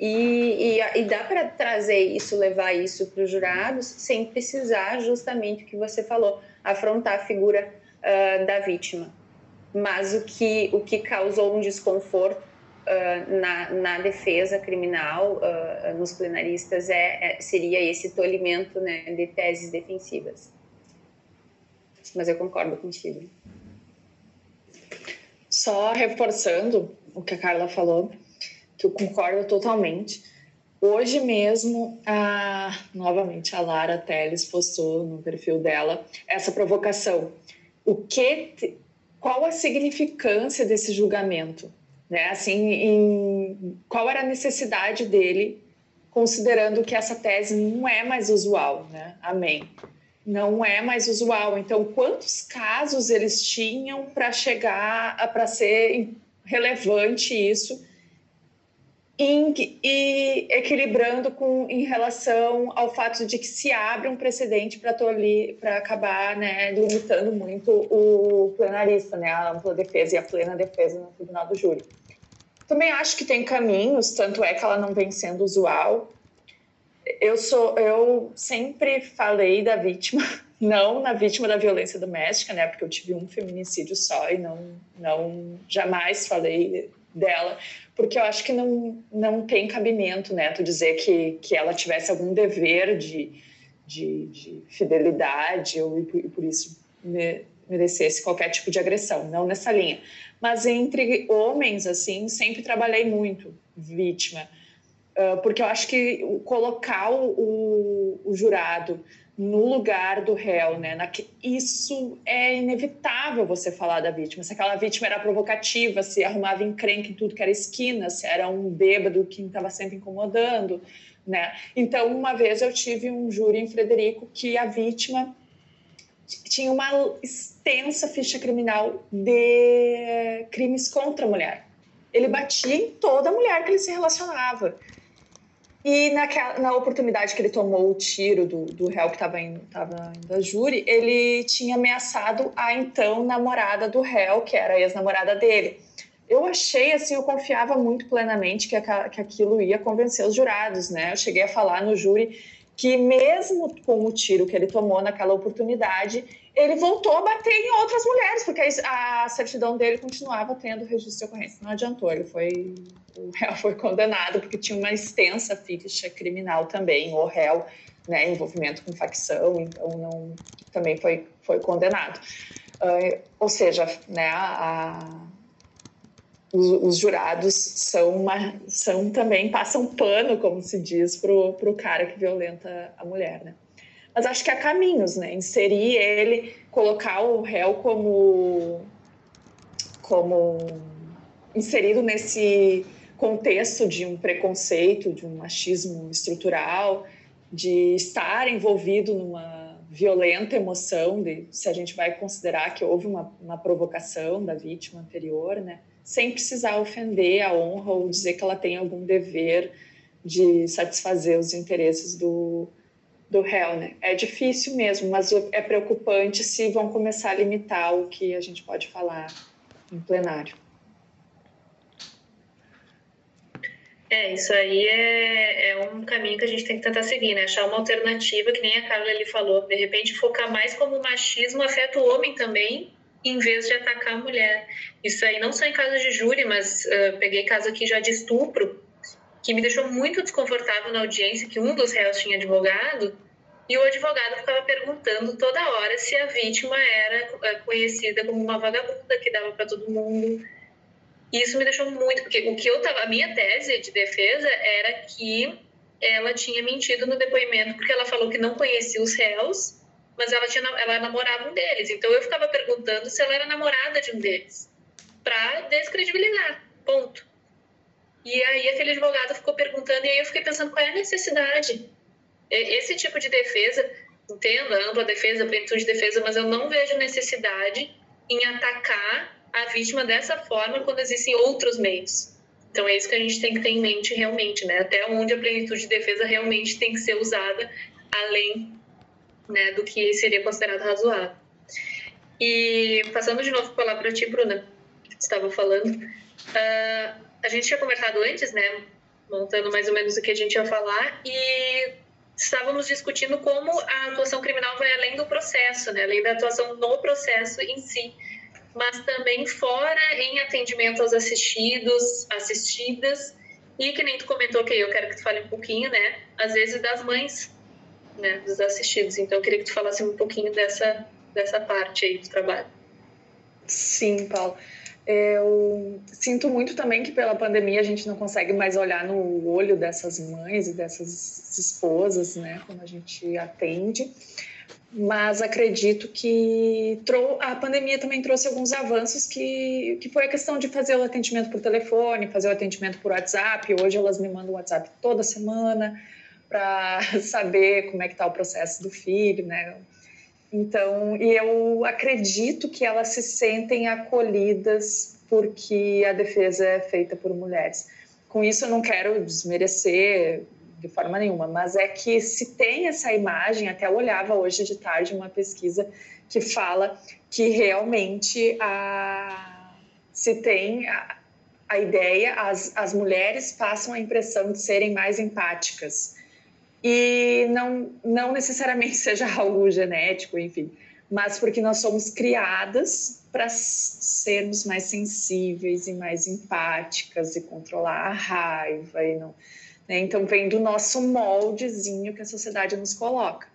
e, e, e dá para trazer isso, levar isso para os jurados, sem precisar justamente o que você falou, afrontar a figura uh, da vítima. Mas o que, o que causou um desconforto uh, na, na defesa criminal, uh, nos plenaristas, é, é, seria esse tolimento né, de teses defensivas. Mas eu concordo contigo. Só reforçando o que a Carla falou, que eu concordo totalmente. Hoje mesmo, a, novamente, a Lara Teles postou no perfil dela essa provocação. O que, qual a significância desse julgamento? Né? Assim, em, qual era a necessidade dele, considerando que essa tese não é mais usual, né? Amém. Não é mais usual. Então, quantos casos eles tinham para chegar, para ser relevante isso? E equilibrando com em relação ao fato de que se abre um precedente para acabar né, limitando muito o plenarista, né, a ampla defesa e a plena defesa no tribunal do júri. Também acho que tem caminhos, tanto é que ela não vem sendo usual. Eu sou, eu sempre falei da vítima, não na vítima da violência doméstica, né, porque eu tive um feminicídio só e não, não jamais falei dela, porque eu acho que não, não tem cabimento, né, tu dizer que, que ela tivesse algum dever de, de, de fidelidade ou, e por, isso merecesse qualquer tipo de agressão, não nessa linha. Mas entre homens, assim, sempre trabalhei muito vítima, porque eu acho que colocar o, o jurado no lugar do réu, né? Na, isso é inevitável você falar da vítima. Se aquela vítima era provocativa, se arrumava encrenca em tudo que era esquina, se era um bêbado que estava sempre incomodando, né? Então, uma vez eu tive um júri em Frederico que a vítima tinha uma extensa ficha criminal de crimes contra a mulher. Ele batia em toda mulher que ele se relacionava. E naquela, na oportunidade que ele tomou o tiro do, do réu que estava indo, tava indo a júri, ele tinha ameaçado a então namorada do réu, que era a ex-namorada dele. Eu achei, assim, eu confiava muito plenamente que, a, que aquilo ia convencer os jurados, né? Eu cheguei a falar no júri que mesmo com o tiro que ele tomou naquela oportunidade, ele voltou a bater em outras mulheres, porque a certidão dele continuava tendo registro de ocorrência. Não adiantou, ele foi, o réu foi condenado porque tinha uma extensa ficha criminal também, o réu, né, envolvimento com facção, então não, também foi, foi condenado. Uh, ou seja, né, a, os, os, jurados são, uma, são também, passam pano, como se diz, para o cara que violenta a mulher, né? Mas acho que há caminhos, né? Inserir ele, colocar o réu como, como inserido nesse contexto de um preconceito, de um machismo estrutural, de estar envolvido numa violenta emoção, de, se a gente vai considerar que houve uma, uma provocação da vítima anterior, né? Sem precisar ofender a honra ou dizer que ela tem algum dever de satisfazer os interesses do, do réu, né? É difícil mesmo, mas é preocupante se vão começar a limitar o que a gente pode falar em plenário. É, isso aí é, é um caminho que a gente tem que tentar seguir, né? Achar uma alternativa, que nem a Carla ali falou. De repente, focar mais como o machismo afeta o homem também, em vez de atacar a mulher. Isso aí não só em casos de júri, mas uh, peguei caso aqui já de estupro, que me deixou muito desconfortável na audiência, que um dos réus tinha advogado, e o advogado ficava perguntando toda hora se a vítima era uh, conhecida como uma vagabunda que dava para todo mundo. E isso me deixou muito, porque o que eu tava, a minha tese de defesa era que ela tinha mentido no depoimento, porque ela falou que não conhecia os réus mas ela, tinha, ela namorava um deles. Então eu ficava perguntando se ela era namorada de um deles, para descredibilizar, ponto. E aí aquele advogado ficou perguntando, e aí eu fiquei pensando qual é a necessidade. Esse tipo de defesa, entendo ampla defesa, plenitude de defesa, mas eu não vejo necessidade em atacar a vítima dessa forma quando existem outros meios. Então é isso que a gente tem que ter em mente realmente, né? Até onde a plenitude de defesa realmente tem que ser usada, além né, do que seria considerado razoável. E passando de novo a palavra para ti, Bruna, que estava falando, uh, a gente tinha conversado antes, né, montando mais ou menos o que a gente ia falar, e estávamos discutindo como a atuação criminal vai além do processo, né, além da atuação no processo em si, mas também fora em atendimento aos assistidos, assistidas, e que nem tu comentou, que eu quero que tu fale um pouquinho, né, às vezes das mães né, dos assistidos. Então, eu queria que tu falasse um pouquinho dessa, dessa parte aí do trabalho. Sim, Paulo. Eu sinto muito também que pela pandemia a gente não consegue mais olhar no olho dessas mães e dessas esposas, né, quando a gente atende. Mas acredito que a pandemia também trouxe alguns avanços que, que foi a questão de fazer o atendimento por telefone, fazer o atendimento por WhatsApp. Hoje elas me mandam WhatsApp toda semana para saber como é que está o processo do filho, né? Então, e eu acredito que elas se sentem acolhidas porque a defesa é feita por mulheres. Com isso, eu não quero desmerecer de forma nenhuma, mas é que se tem essa imagem, até eu olhava hoje de tarde uma pesquisa que fala que realmente a, se tem a, a ideia, as, as mulheres passam a impressão de serem mais empáticas e não, não necessariamente seja algo genético, enfim, mas porque nós somos criadas para sermos mais sensíveis e mais empáticas e controlar a raiva e não, né? então vem do nosso moldezinho que a sociedade nos coloca.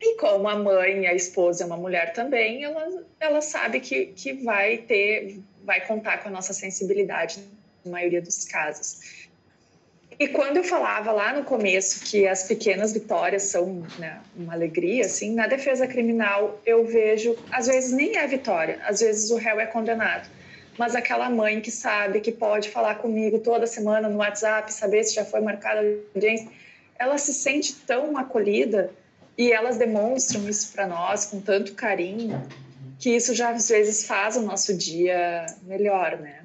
E como a mãe, a esposa é uma mulher também, ela, ela sabe que, que vai ter, vai contar com a nossa sensibilidade na maioria dos casos. E quando eu falava lá no começo que as pequenas vitórias são né, uma alegria, assim, na defesa criminal eu vejo, às vezes nem é vitória, às vezes o réu é condenado, mas aquela mãe que sabe que pode falar comigo toda semana no WhatsApp, saber se já foi marcada a audiência, ela se sente tão acolhida e elas demonstram isso para nós com tanto carinho que isso já às vezes faz o nosso dia melhor, né?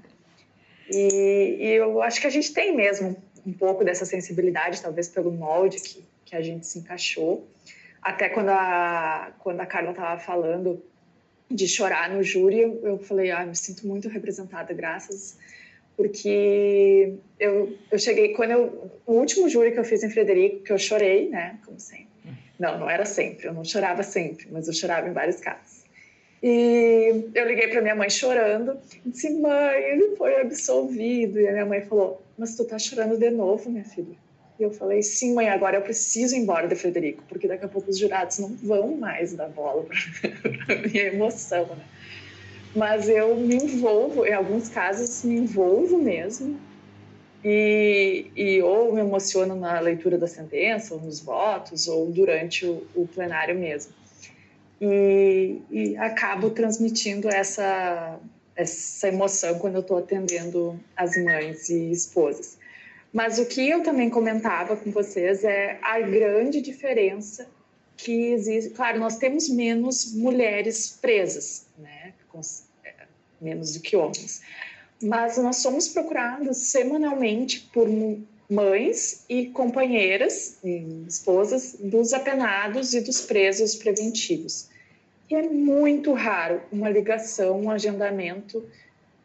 E, e eu acho que a gente tem mesmo um pouco dessa sensibilidade, talvez pelo molde que, que a gente se encaixou. Até quando a, quando a Carla estava falando de chorar no júri, eu falei, ah, me sinto muito representada, graças, porque eu, eu cheguei, quando eu, o último júri que eu fiz em Frederico, que eu chorei, né, como sempre. Não, não era sempre, eu não chorava sempre, mas eu chorava em vários casos. E eu liguei para minha mãe chorando, e disse, mãe, ele foi absolvido. E a minha mãe falou, mas tu tá chorando de novo, minha filha. E eu falei, sim, mãe, agora eu preciso ir embora de Frederico, porque daqui a pouco os jurados não vão mais dar bola para minha emoção, né? Mas eu me envolvo, em alguns casos me envolvo mesmo, e, e, ou me emociono na leitura da sentença, ou nos votos, ou durante o, o plenário mesmo e, e acabo transmitindo essa, essa emoção quando eu estou atendendo as mães e esposas. Mas o que eu também comentava com vocês é a grande diferença que existe. Claro, nós temos menos mulheres presas, né? É, menos do que homens. Mas nós somos procurados semanalmente por mães e companheiras, esposas dos apenados e dos presos preventivos. E é muito raro uma ligação, um agendamento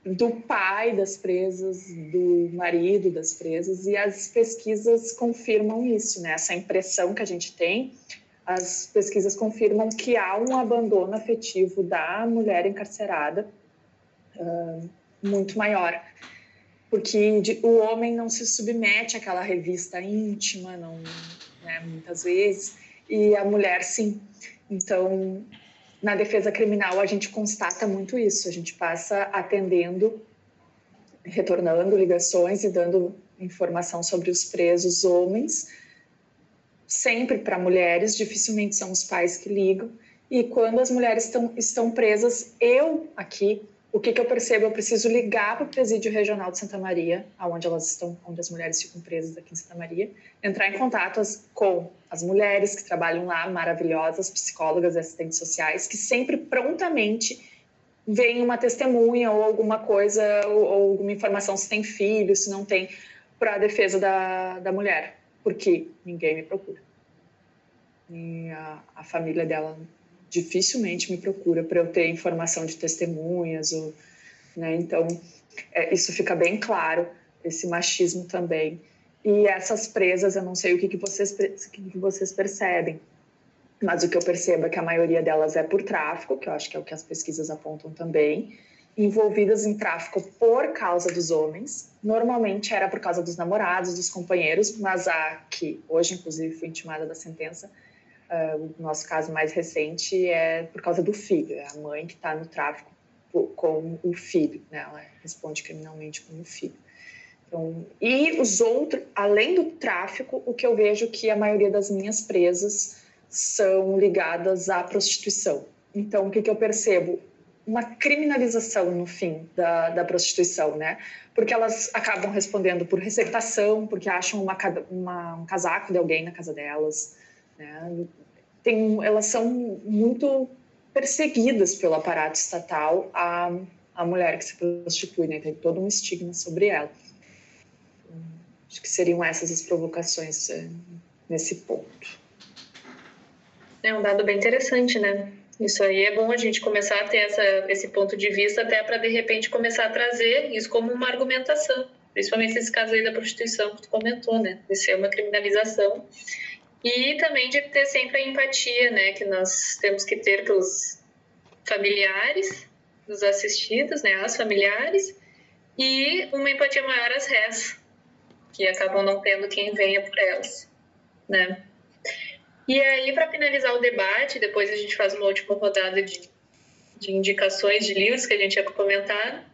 do pai das presas, do marido das presas, e as pesquisas confirmam isso, né? Essa impressão que a gente tem, as pesquisas confirmam que há um abandono afetivo da mulher encarcerada uh, muito maior, porque de, o homem não se submete àquela revista íntima, não, né, muitas vezes, e a mulher sim. Então, na defesa criminal a gente constata muito isso, a gente passa atendendo, retornando ligações e dando informação sobre os presos homens, sempre para mulheres, dificilmente são os pais que ligam. E quando as mulheres estão, estão presas, eu aqui o que, que eu percebo? Eu preciso ligar para o presídio regional de Santa Maria, aonde elas estão, onde as mulheres ficam presas aqui em Santa Maria, entrar em contato com as mulheres que trabalham lá, maravilhosas, psicólogas e assistentes sociais, que sempre prontamente veem uma testemunha ou alguma coisa, ou, ou alguma informação se tem filho, se não tem, para a defesa da, da mulher, porque ninguém me procura. E a, a família dela dificilmente me procura para eu ter informação de testemunhas, ou, né? Então, é, isso fica bem claro, esse machismo também. E essas presas, eu não sei o que, que, vocês, que, que vocês percebem, mas o que eu percebo é que a maioria delas é por tráfico, que eu acho que é o que as pesquisas apontam também, envolvidas em tráfico por causa dos homens. Normalmente era por causa dos namorados, dos companheiros, mas a que hoje, inclusive, foi intimada da sentença, Uh, o nosso caso mais recente é por causa do filho, é a mãe que está no tráfico com o filho, né? ela responde criminalmente com o filho. Então, e os outros, além do tráfico, o que eu vejo que a maioria das minhas presas são ligadas à prostituição. Então, o que, que eu percebo? Uma criminalização no fim da, da prostituição, né? Porque elas acabam respondendo por receptação, porque acham uma, uma, um casaco de alguém na casa delas, né? Tem, elas são muito perseguidas pelo aparato estatal a, a mulher que se prostitui, né? tem todo um estigma sobre ela. Acho que seriam essas as provocações é, nesse ponto. É um dado bem interessante, né? Isso aí é bom a gente começar a ter essa, esse ponto de vista até para de repente começar a trazer isso como uma argumentação, principalmente nesse caso aí da prostituição que tu comentou, né? De ser uma criminalização e também de ter sempre a empatia, né, que nós temos que ter pelos familiares, dos assistidos, né, as familiares, e uma empatia maior às rés, que acabam não tendo quem venha por elas, né. E aí, para finalizar o debate, depois a gente faz uma última rodada de, de indicações de livros que a gente ia comentar.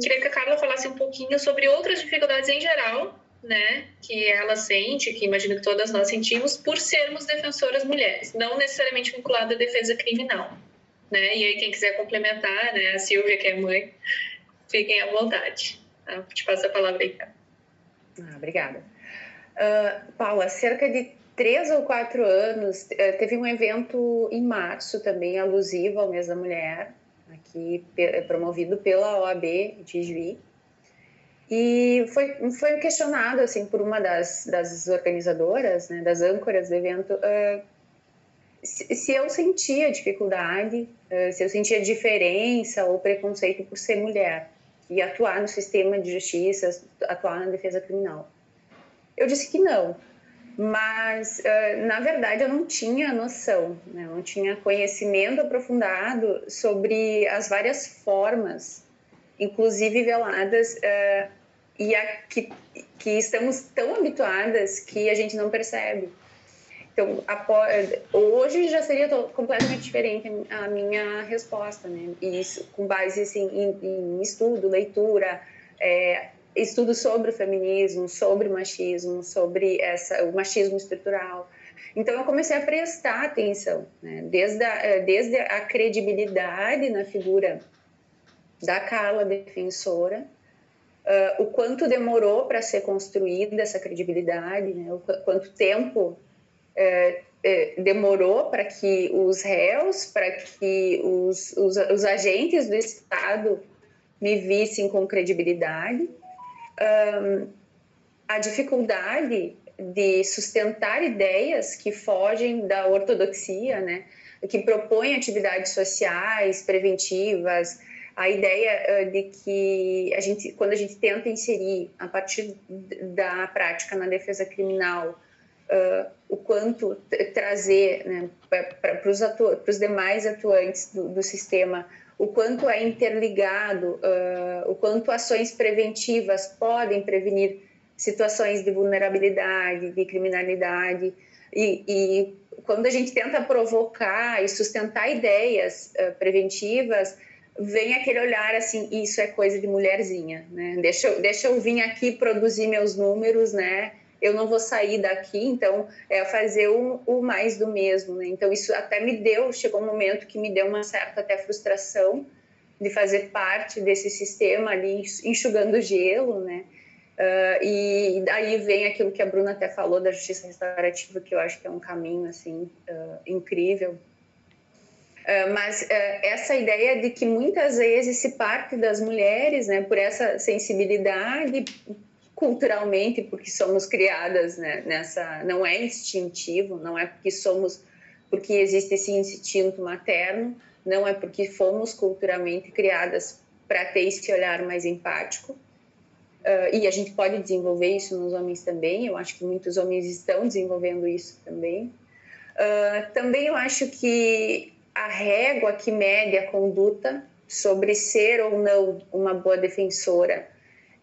Queria que a Carla falasse um pouquinho sobre outras dificuldades em geral né, que ela sente, que imagino que todas nós sentimos, por sermos defensoras mulheres, não necessariamente vinculada à defesa criminal, né? E aí quem quiser complementar, né, a Silvia que é mãe, fiquem à vontade. Tá? Te passo a palavra aí. Ah, obrigada. Uh, Paula, cerca de três ou quatro anos, uh, teve um evento em março também alusivo ao mês da mulher, aqui promovido pela OAB de Juiz, e foi, foi questionado assim por uma das, das organizadoras, né, das âncoras do evento, uh, se, se, eu sentia dificuldade, uh, se eu sentia diferença ou preconceito por ser mulher e atuar no sistema de justiça, atuar na defesa criminal. Eu disse que não, mas uh, na verdade eu não tinha noção, né? não tinha conhecimento aprofundado sobre as várias formas, inclusive veladas, uh, e a, que, que estamos tão habituadas que a gente não percebe. Então, hoje já seria completamente diferente a minha resposta, né? Isso com base assim, em, em estudo, leitura, é, estudo sobre o feminismo, sobre o machismo, sobre essa, o machismo estrutural. Então, eu comecei a prestar atenção, né? desde, a, desde a credibilidade na figura da Carla defensora, uh, o quanto demorou para ser construída essa credibilidade, né? o quanto tempo uh, uh, demorou para que os réus, para que os, os, os, agentes do Estado me vissem com credibilidade, a dificuldade de sustentar ideias que fogem da ortodoxia, né? que propõem atividades sociais preventivas, a ideia uh, de que a gente, quando a gente tenta inserir a partir da prática na defesa criminal uh, o quanto trazer né, para os demais atuantes do, do, sistema o quanto é interligado, uh, o quanto ações preventivas podem prevenir situações de vulnerabilidade, de criminalidade e, e quando a gente tenta provocar e sustentar ideias uh, preventivas vem aquele olhar assim, isso é coisa de mulherzinha, né? Deixa eu, deixa eu vir aqui produzir meus números, né? Eu não vou sair daqui, então é fazer o, o mais do mesmo, né? Então isso até me deu, chegou um momento que me deu uma certa até frustração de fazer parte desse sistema ali enxugando gelo, né? Uh, e daí vem aquilo que a Bruna até falou da justiça restaurativa, que eu acho que é um caminho assim uh, incrível ah, mas uh, essa ideia de que muitas vezes se parte das mulheres, né, por essa sensibilidade culturalmente, porque somos criadas né, nessa, não é instintivo, não é porque somos, porque existe esse instinto materno, não é porque fomos culturalmente criadas para ter esse olhar mais empático. Uh, e a gente pode desenvolver isso nos homens também. Eu acho que muitos homens estão desenvolvendo isso também. Uh, também eu acho que a régua que mede a conduta sobre ser ou não uma boa defensora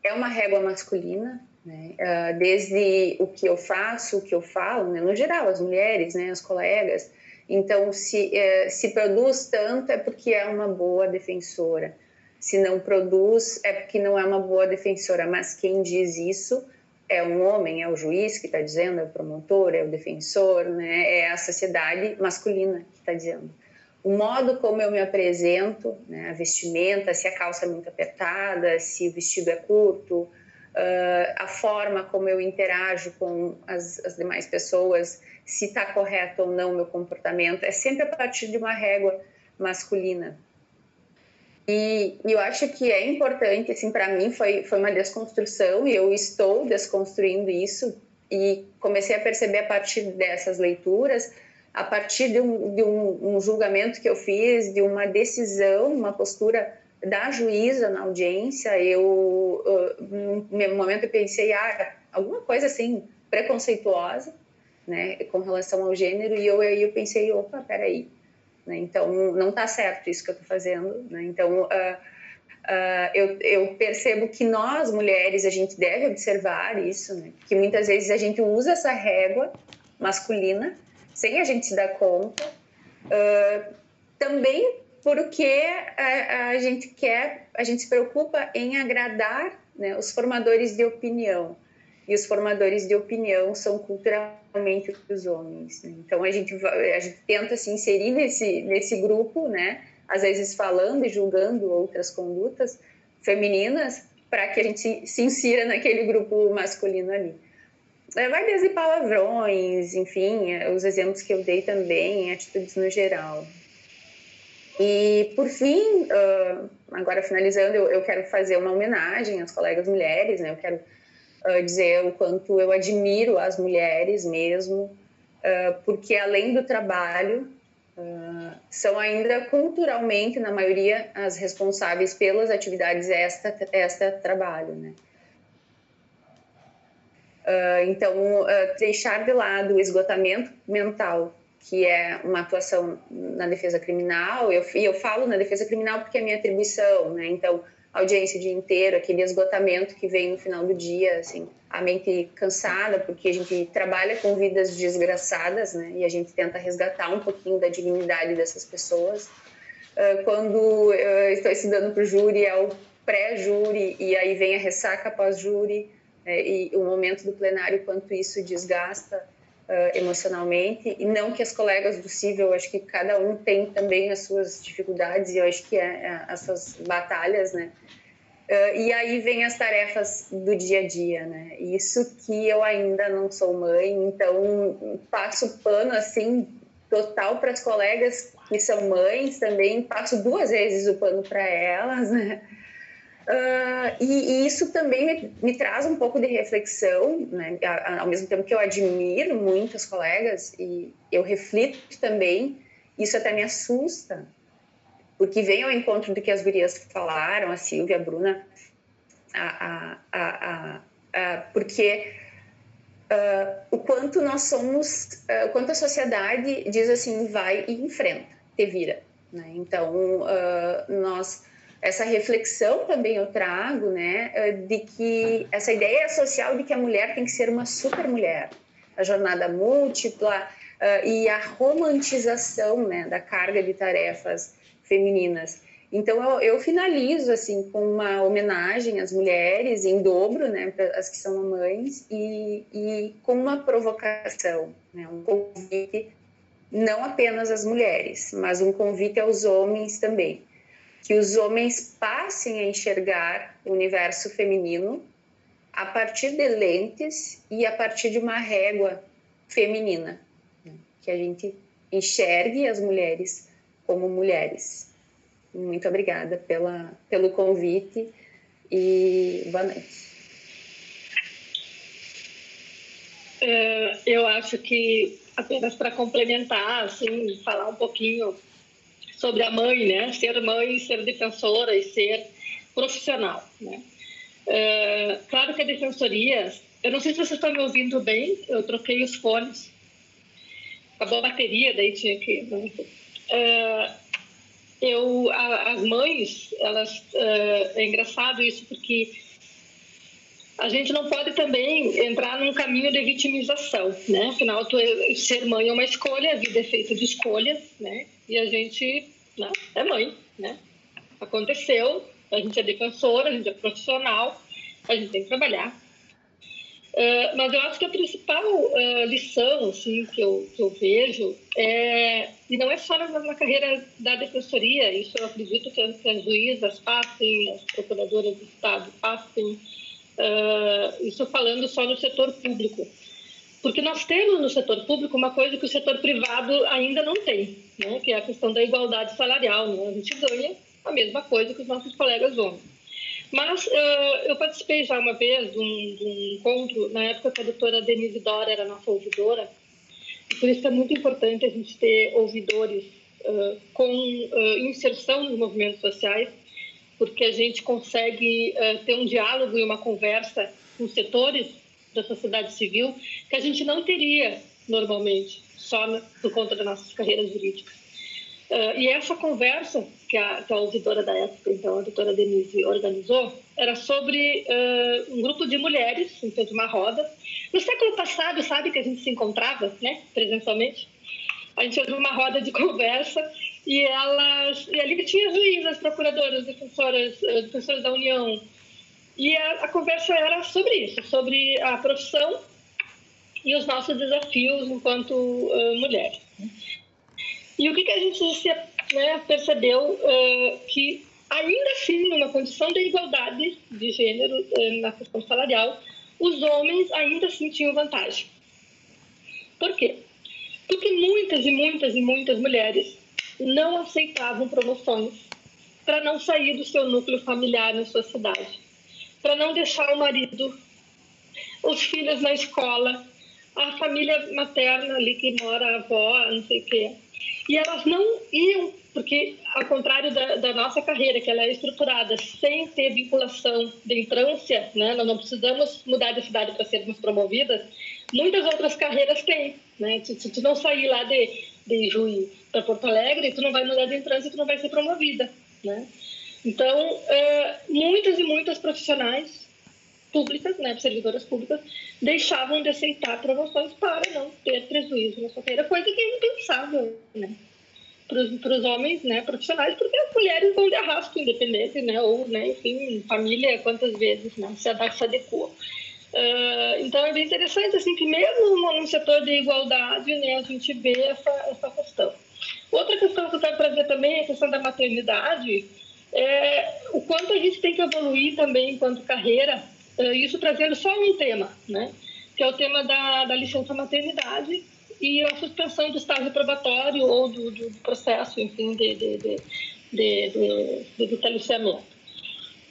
é uma régua masculina, né? uh, desde o que eu faço, o que eu falo, né? no geral, as mulheres, né? as colegas. Então, se, uh, se produz tanto é porque é uma boa defensora. Se não produz é porque não é uma boa defensora. Mas quem diz isso é um homem, é o juiz que está dizendo, é o promotor, é o defensor, né? é a sociedade masculina que está dizendo o modo como eu me apresento, né, a vestimenta, se a calça é muito apertada, se o vestido é curto, uh, a forma como eu interajo com as, as demais pessoas, se está correto ou não o meu comportamento, é sempre a partir de uma régua masculina. E, eu acho que é importante, assim, para mim foi, foi uma desconstrução e eu estou desconstruindo isso e comecei a perceber a partir dessas leituras a partir de um, de um, um julgamento que eu fiz, de uma decisão, uma postura da juíza na audiência, eu, uh, num momento eu pensei, ah, alguma coisa assim, preconceituosa, né, com relação ao gênero, e eu, aí eu pensei, opa, peraí, né, então não está certo isso que eu estou fazendo, né, então uh, uh, eu, eu, percebo que nós, mulheres, a gente deve observar isso, né, que muitas vezes a gente usa essa régua masculina sem a gente se dar conta. Uh, também porque a, a, gente quer, a gente se preocupa em agradar né, os formadores de opinião. E os formadores de opinião são culturalmente os homens. Né? Então a gente, a gente tenta se inserir nesse, nesse grupo, né? às vezes falando e julgando outras condutas femininas, para que a gente se insira naquele grupo masculino ali. É, vai desde palavrões, enfim, é, os exemplos que eu dei também, atitudes no geral. E, por fim, agora finalizando, eu quero fazer uma homenagem às colegas mulheres, né? Eu quero dizer o quanto eu admiro as mulheres mesmo, porque além do trabalho, são ainda culturalmente, na maioria, as responsáveis pelas atividades extra trabalho, né? Uh, então, uh, deixar de lado o esgotamento mental, que é uma atuação na defesa criminal, e eu falo na defesa criminal porque é minha atribuição, né? Então, audiência o dia inteiro, aquele esgotamento que vem no final do dia, assim, a mente cansada, porque a gente trabalha com vidas desgraçadas, né? E a gente tenta resgatar um pouquinho da dignidade dessas pessoas. Uh, quando eu estou estudando para o júri, é o pré-júri, e aí vem a ressaca pós-júri, é, e o momento do plenário, quanto isso desgasta uh, emocionalmente, e não que as colegas do civil, acho que cada um tem também as suas dificuldades, e eu acho que é, é as suas batalhas, né? Uh, e aí vem as tarefas do dia a dia, né? Isso que eu ainda não sou mãe, então passo pano assim total para as colegas que são mães também, passo duas vezes o pano para elas, né? Uh, e, e, isso também me, me, traz um pouco de reflexão, né? ao mesmo tempo que eu admiro muitas colegas e eu reflito também, isso até me assusta, porque vem ao encontro do que as gurias falaram, a Silvia, a Bruna, a, a, a, porque uh, o quanto nós somos, uh, o quanto a sociedade diz assim, vai e enfrenta, te vira. Né? Então, nós essa reflexão também eu trago, né, de que essa ideia social de que a mulher tem que ser uma super mulher, a jornada múltipla uh, e a romantização, né, da carga de tarefas femininas. Então eu, eu, finalizo assim com uma homenagem às mulheres em dobro, né, as que são mamães e, e com uma provocação, né, um convite não apenas às mulheres, mas um convite aos homens também, que os homens passem a enxergar o universo feminino a partir de lentes e a partir de uma régua feminina, né, que a gente enxergue as mulheres como mulheres. Muito obrigada pela, pelo convite e boa noite. É, eu acho que apenas para complementar, assim, falar um pouquinho sobre a mãe, né? Ser mãe, ser defensora e ser profissional, né? É, claro que a defensoria, eu não sei se vocês estão me ouvindo bem, eu troquei os fones, acabou a bateria, daí tinha que. É, eu, a, as mães, elas, uh, é engraçado isso porque a gente não pode também entrar num caminho de vitimização, né? Afinal, tu, é, ser mãe é uma escolha, a vida é feita de escolhas, né? E a gente né, é mãe, né? Aconteceu, a gente é defensora, a gente é profissional, a gente tem que trabalhar, Uh, mas eu acho que a principal uh, lição assim, que, eu, que eu vejo é, e não é só na, na carreira da defensoria, isso eu acredito que, que as juízas passem, as procuradoras do Estado passem, uh, isso falando só no setor público. Porque nós temos no setor público uma coisa que o setor privado ainda não tem, né? que é a questão da igualdade salarial. Né? A gente ganha a mesma coisa que os nossos colegas homens. Mas uh, eu participei já uma vez de um, de um, encontro, na época que a doutora Denise Dora era nossa ouvidora, e por isso é muito importante a gente ter ouvidores uh, com uh, inserção nos movimentos sociais, porque a gente consegue ter um diálogo e uma conversa com setores da sociedade civil que a gente não teria normalmente, só por conta das nossas carreiras jurídicas. Uh, e essa conversa que a, que a ouvidora da época, então a doutora Denise, organizou, era sobre uh, um grupo de mulheres, então de uma roda. No século passado, sabe que a gente se encontrava, né, presencialmente? A gente fez uma roda de conversa e elas, e ali tinha juízes, procuradoras, defensoras, uh, defensoras da União. E a, a conversa era sobre isso, sobre a profissão e os nossos desafios enquanto mulheres. E o que, que a gente né, percebeu uh, que, ainda assim, numa condição de igualdade de gênero uh, na questão salarial, os homens ainda assim tinham vantagem. Por quê? Porque muitas e muitas e muitas mulheres não aceitavam promoções para não sair do seu núcleo familiar na sua cidade, para não deixar o marido, os filhos na escola, a família materna ali que mora, a avó, não sei o quê e elas não iam, porque ao contrário da, da, nossa carreira, que ela é estruturada sem ter vinculação de entrância, né? nós não precisamos mudar de cidade para sermos promovidas, muitas outras carreiras têm. Né? Se, se tu não sair lá de, de Juiz para Porto Alegre, tu não vai mudar de entrância, tu não vai ser promovida. Né? Então, uh, muitas e muitas profissionais públicas, né, servidoras públicas, deixavam de aceitar promoções para não ter prejuízo na sua carreira, coisa que é impensável, né? Para os homens né, profissionais, porque as mulheres vão de arrasto independente, né? Ou, né, enfim, família, quantas vezes né, se adequou. Uh, então é bem interessante assim que mesmo no setor de igualdade né, a gente vê essa, essa questão. Outra questão que eu quero trazer também é a questão da maternidade, é o quanto a gente tem que evoluir também enquanto carreira eh, isso trazendo só um tema, né? que é o tema da, da licença maternidade e a suspensão do estágio probatório ou do, do processo, enfim, de, de, de, de, de, de.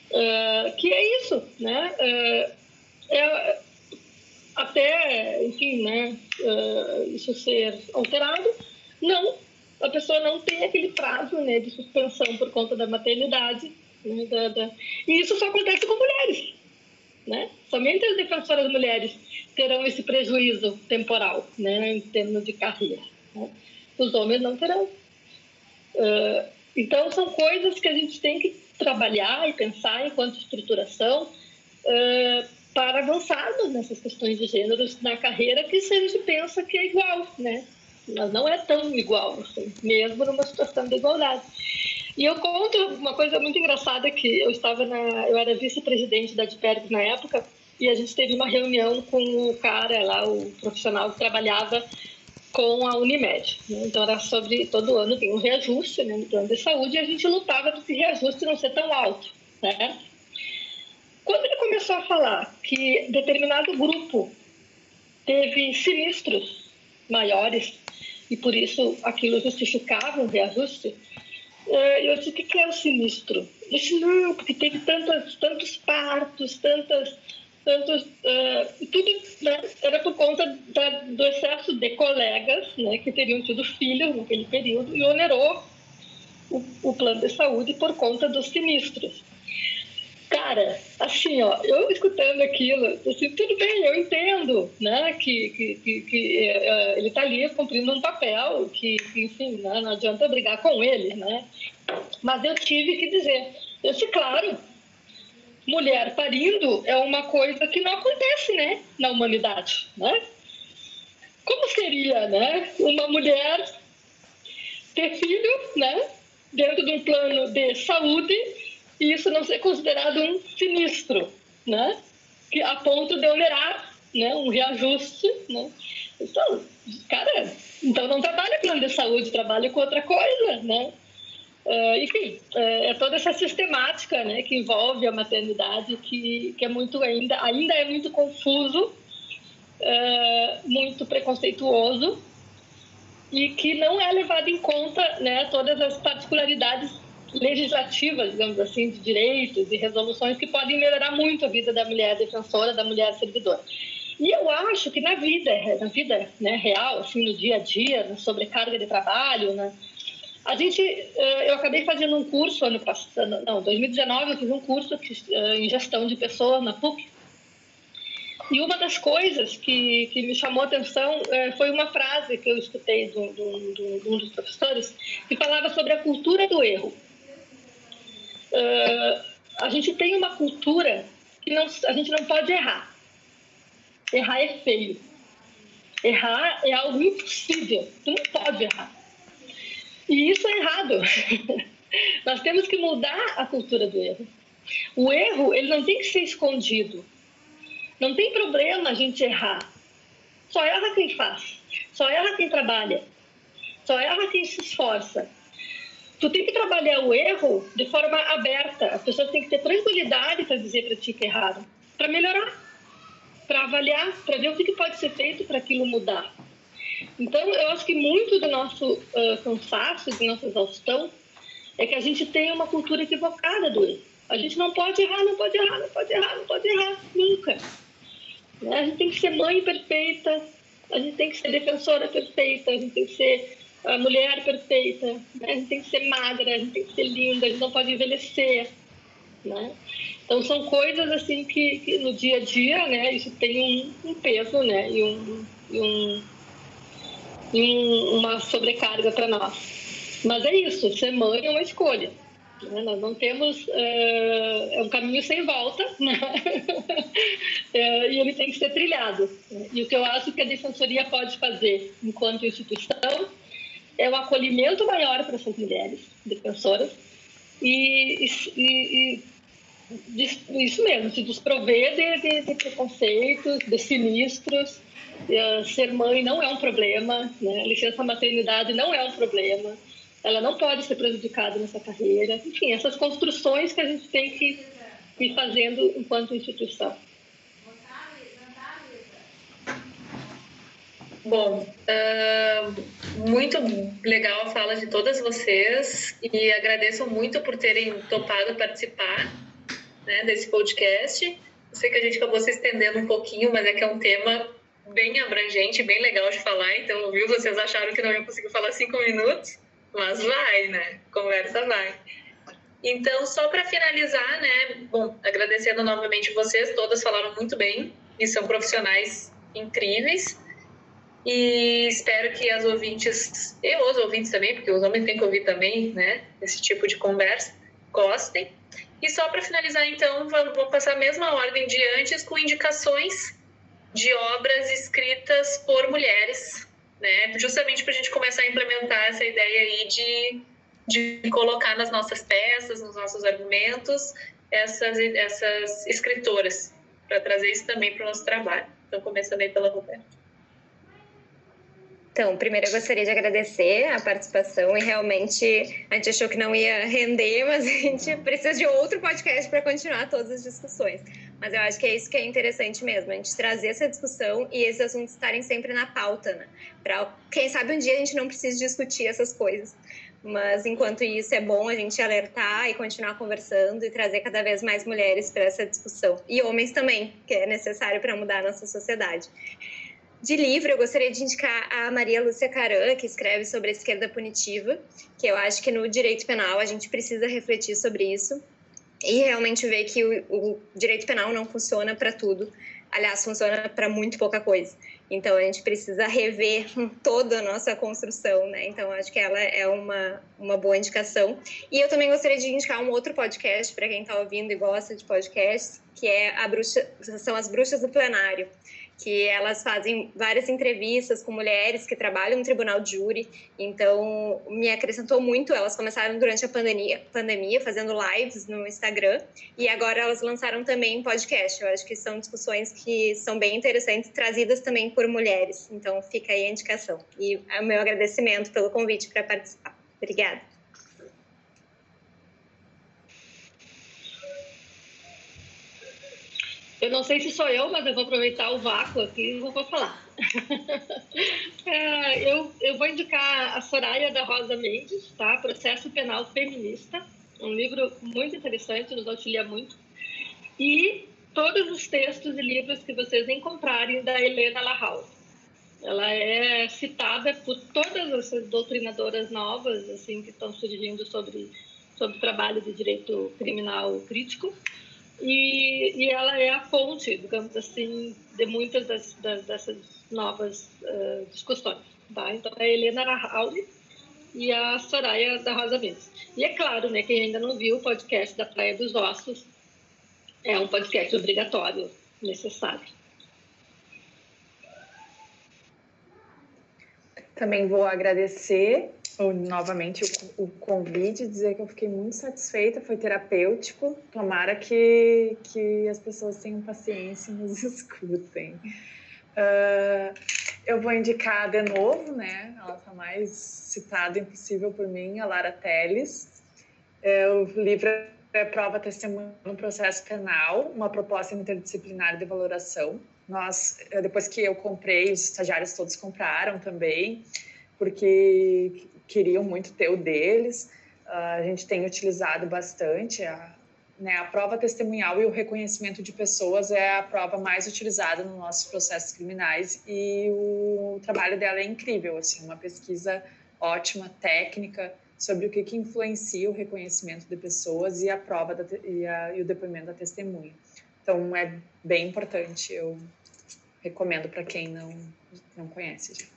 Uh, que é isso, né? Uh, é, até, enfim, né, uh, isso ser alterado, não a pessoa não tem aquele prazo né, de suspensão por conta da maternidade. Né, da, da... E isso só acontece com mulheres. Né? Somente as defensoras mulheres terão esse prejuízo temporal, né, em termos de carreira. Né? Os homens não terão. Uh, então, são coisas que a gente tem que trabalhar e pensar enquanto estruturação uh, para avançarmos nessas questões de gêneros na carreira que gente pensa que é igual, né? Mas não é tão igual, assim, mesmo numa situação de igualdade. E eu conto uma coisa muito engraçada que eu estava na, eu era vice-presidente da Diperg na época e a gente teve uma reunião com o cara lá, o profissional que trabalhava com a Unimed. Né? Então era sobre todo ano tem um reajuste né, no plano de saúde e a gente lutava para esse reajuste não ser tão alto, né? Quando ele começou a falar que determinado grupo teve sinistros maiores e por isso aquilo justificava um reajuste, é, eu disse, o que é o sinistro? Ele disse, não, porque teve tantos, tantos partos, tantas, tantos, uh, tudo né, era por conta da, do excesso de colegas né, que teriam tido filhos naquele período e onerou o, o plano de saúde por conta dos sinistros. Cara, assim, ó, eu escutando aquilo, assim, tudo bem, eu entendo, né, que, que, que, que uh, ele está ali cumprindo um papel, que, que enfim, né, não adianta brigar com ele, né, mas eu tive que dizer, eu disse, claro, mulher parindo é uma coisa que não acontece, né, na humanidade, né, como seria, né, uma mulher ter filho, né, dentro de um plano de saúde e isso não ser considerado um sinistro, né? Que a ponto de onerar, né? Um reajuste, né? Então, cara, então não trabalha plano de saúde, trabalha com outra coisa, né? Uh, enfim, uh, é toda essa sistemática, né, que envolve a maternidade, que, que é muito ainda, ainda é muito confuso, uh, muito preconceituoso e que não é levado em conta, né, todas as particularidades legislativas, digamos assim, de direitos e resoluções que podem melhorar muito a vida da mulher defensora, da mulher servidora. E eu acho que na vida, na vida né, real, assim, no dia a dia, na sobrecarga de trabalho, né, a gente, eh, eu acabei fazendo um curso ano passado, não, 2019 eu fiz um curso eh, em gestão de pessoas na PUC. E uma das coisas que, que me chamou a atenção eh, foi uma frase que eu escutei de um dos professores que falava sobre a cultura do erro uh, a gente tem uma cultura que não, a gente não pode errar. Errar é feio. Errar é algo impossível. Tu não pode errar. E isso é errado. Nós temos que mudar a cultura do erro. O erro, ele não tem que ser escondido. Não tem problema a gente errar. Só erra quem faz. Só erra quem trabalha. Só erra quem se esforça tu tem que trabalhar o erro de forma aberta. As pessoas têm que ter tranquilidade para dizer para ti que é errado, para melhorar, para avaliar, para ver o que pode ser feito para aquilo mudar. Então, eu acho que muito do nosso uh, cansaço, de nossa exaustão, é que a gente tem uma cultura equivocada do erro. A gente não pode errar, não pode errar, não pode errar, não pode errar, nunca. Né? A gente tem que ser mãe perfeita, a gente tem que ser defensora perfeita, a gente tem que ser a mulher perfeita, né? a gente tem que ser magra, a gente tem que ser linda, a gente não pode envelhecer, né? Então são coisas assim que, que no dia a dia, né, isso tem um, um peso, né, e, um, e, um, e um, uma sobrecarga para nós. Mas é isso, ser mãe é uma escolha. Né? Nós não temos é, é um caminho sem volta, né? é, e ele tem que ser trilhado. E o que eu acho que a defensoria pode fazer enquanto instituição é um acolhimento maior para essas mulheres defensoras e, e, e isso mesmo, se desprover de, de, de preconceitos, de sinistros. Uh, ser mãe não é um problema, né? licença maternidade não é um problema, ela não pode ser prejudicada nessa carreira. Enfim, essas construções que a gente tem que ir fazendo enquanto instituição. Bom, uh, muito legal a fala de todas vocês e agradeço muito por terem topado participar né, desse podcast. Sei que a gente acabou se estendendo um pouquinho, mas é que é um tema bem abrangente, bem legal de falar, então, viu, vocês acharam que não ia conseguir falar cinco minutos. mas vai, né? Conversa vai. Então, só para finalizar, né? Bom, agradecendo novamente vocês, todas falaram muito bem e são profissionais incríveis. E espero que as ouvintes, e os ouvintes também, porque os homens têm que ouvir também, né? Esse tipo de conversa, gostem. E só para finalizar, então, vou passar a mesma ordem de antes com indicações de obras escritas por mulheres, né? Justamente para a gente começar a implementar essa ideia aí de, de colocar nas nossas peças, nos nossos argumentos, essas, essas escritoras, para trazer isso também para o nosso trabalho. Então, começando aí pela Roberta. Então, primeiro eu gostaria de agradecer a participação e realmente a gente achou que não ia render, mas a gente precisa de outro podcast para continuar todas as discussões. Mas eu acho que é isso que é interessante mesmo, a gente trazer essa discussão e esses assuntos estarem sempre na pauta, né? Para quem sabe um dia a gente não precise discutir essas coisas. Mas enquanto isso é bom a gente alertar e continuar conversando e trazer cada vez mais mulheres para essa discussão e homens também, que é necessário para mudar a nossa sociedade. De livro, eu gostaria de indicar a Maria Lúcia Caran, que escreve sobre a esquerda punitiva, que eu acho que no direito penal a gente precisa refletir sobre isso e realmente ver que o, o direito penal não funciona para tudo. Aliás, funciona para muito pouca coisa. Então, a gente precisa rever toda a nossa construção, né? Então, acho que ela é uma, uma boa indicação. E eu também gostaria de indicar um outro podcast para quem está ouvindo e gosta de podcasts, que é a bruxa, são as Bruxas do Plenário que elas fazem várias entrevistas com mulheres que trabalham no tribunal de júri, então me acrescentou muito. Elas começaram durante a pandemia, pandemia fazendo lives no Instagram e agora elas lançaram também podcast. Eu acho que são discussões que são bem interessantes, trazidas também por mulheres. Então fica aí a indicação. E o meu agradecimento pelo convite para participar. Obrigada. Eu não sei se sou eu, mas eu vou aproveitar o vácuo aqui e vou falar. é, eu, eu vou indicar a Soraya da Rosa Mendes, tá? Processo Penal Feminista, um livro muito interessante, nos auxilia muito. E todos os textos e livros que vocês encontrarem da Helena Lahouse. Ela é citada por todas essas doutrinadoras novas assim que estão surgindo sobre sobre o trabalho de direito criminal crítico e, e ela é a fonte, digamos assim, de muitas das, das, dessas novas uh, discussões. Tá? Então, é a Helena Rahauli e a Soraya da Rosa Mendes. E é claro, né, quem ainda não viu o podcast da Praia dos Ossos, é um podcast obrigatório, necessário. Também vou agradecer novamente o, o convite, dizer que eu fiquei muito satisfeita, foi terapêutico. Tomara que, que as pessoas tenham paciência e nos escutem. Uh, eu vou indicar de novo, né? Ela está mais citada impossível por mim, a Lara Teles. É, o livro é Prova Testemunho no Processo Penal, uma proposta interdisciplinar de valoração. Nós, depois que eu comprei, os estagiários todos compraram também, porque queriam muito ter o deles. Uh, a gente tem utilizado bastante a, né, a prova testemunhal e o reconhecimento de pessoas é a prova mais utilizada nos nossos processos criminais e o trabalho dela é incrível, assim, uma pesquisa ótima, técnica, sobre o que, que influencia o reconhecimento de pessoas e a prova da, e, a, e o depoimento da testemunha. Então, é bem importante, eu recomendo para quem não, não conhece. Gente.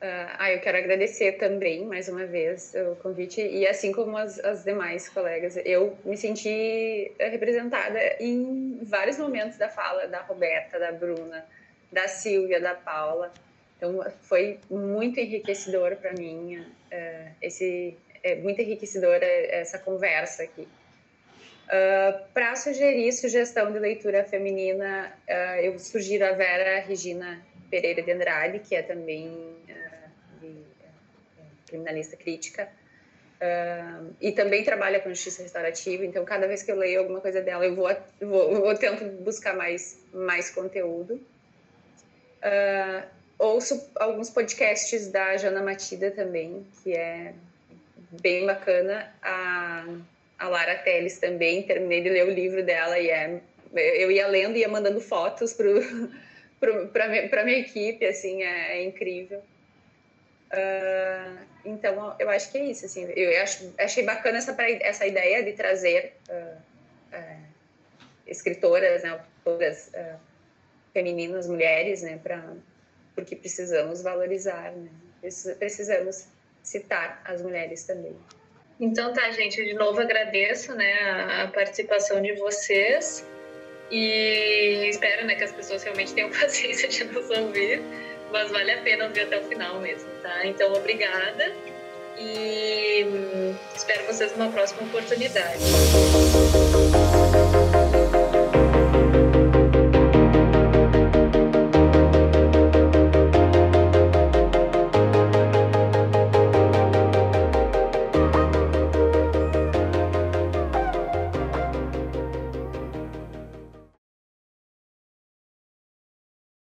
Uh, ah, eu quero agradecer também, mais uma vez, o convite, e assim como as, as demais colegas, eu me senti representada em vários momentos da fala da Roberta, da Bruna, da Silvia, da Paula. Então, foi muito enriquecedor para mim, uh, esse, é muito enriquecedora essa conversa aqui. Uh, ah, para sugerir sugestão de leitura feminina, uh, eu sugiro a Vera Regina Pereira de Andrade, que é também criminalista crítica. Uh, e também trabalha com justiça restaurativa, então cada vez que eu leio alguma coisa dela, eu vou, vou, vou tento buscar mais, mais conteúdo. Uh, ouço alguns podcasts da Jana Matida também, que é bem bacana. A, a Lara Teles também, terminei de ler o livro dela e é, eu ia lendo e ia mandando fotos para pro, minha, equipe, assim, é, é incrível. Uh, então, eu acho que é isso. Assim, eu acho, achei bacana essa, essa ideia de trazer uh, uh, escritoras, né, autoras femininas, mulheres, né, pra, porque precisamos valorizar, né, precisamos citar as mulheres também. Então tá, gente, de novo agradeço né, a participação de vocês e espero né, que as pessoas realmente tenham paciência de nos ouvir, mas vale a pena ouvir até o final mesmo, tá? Então, obrigada e hum, espero vocês numa próxima oportunidade.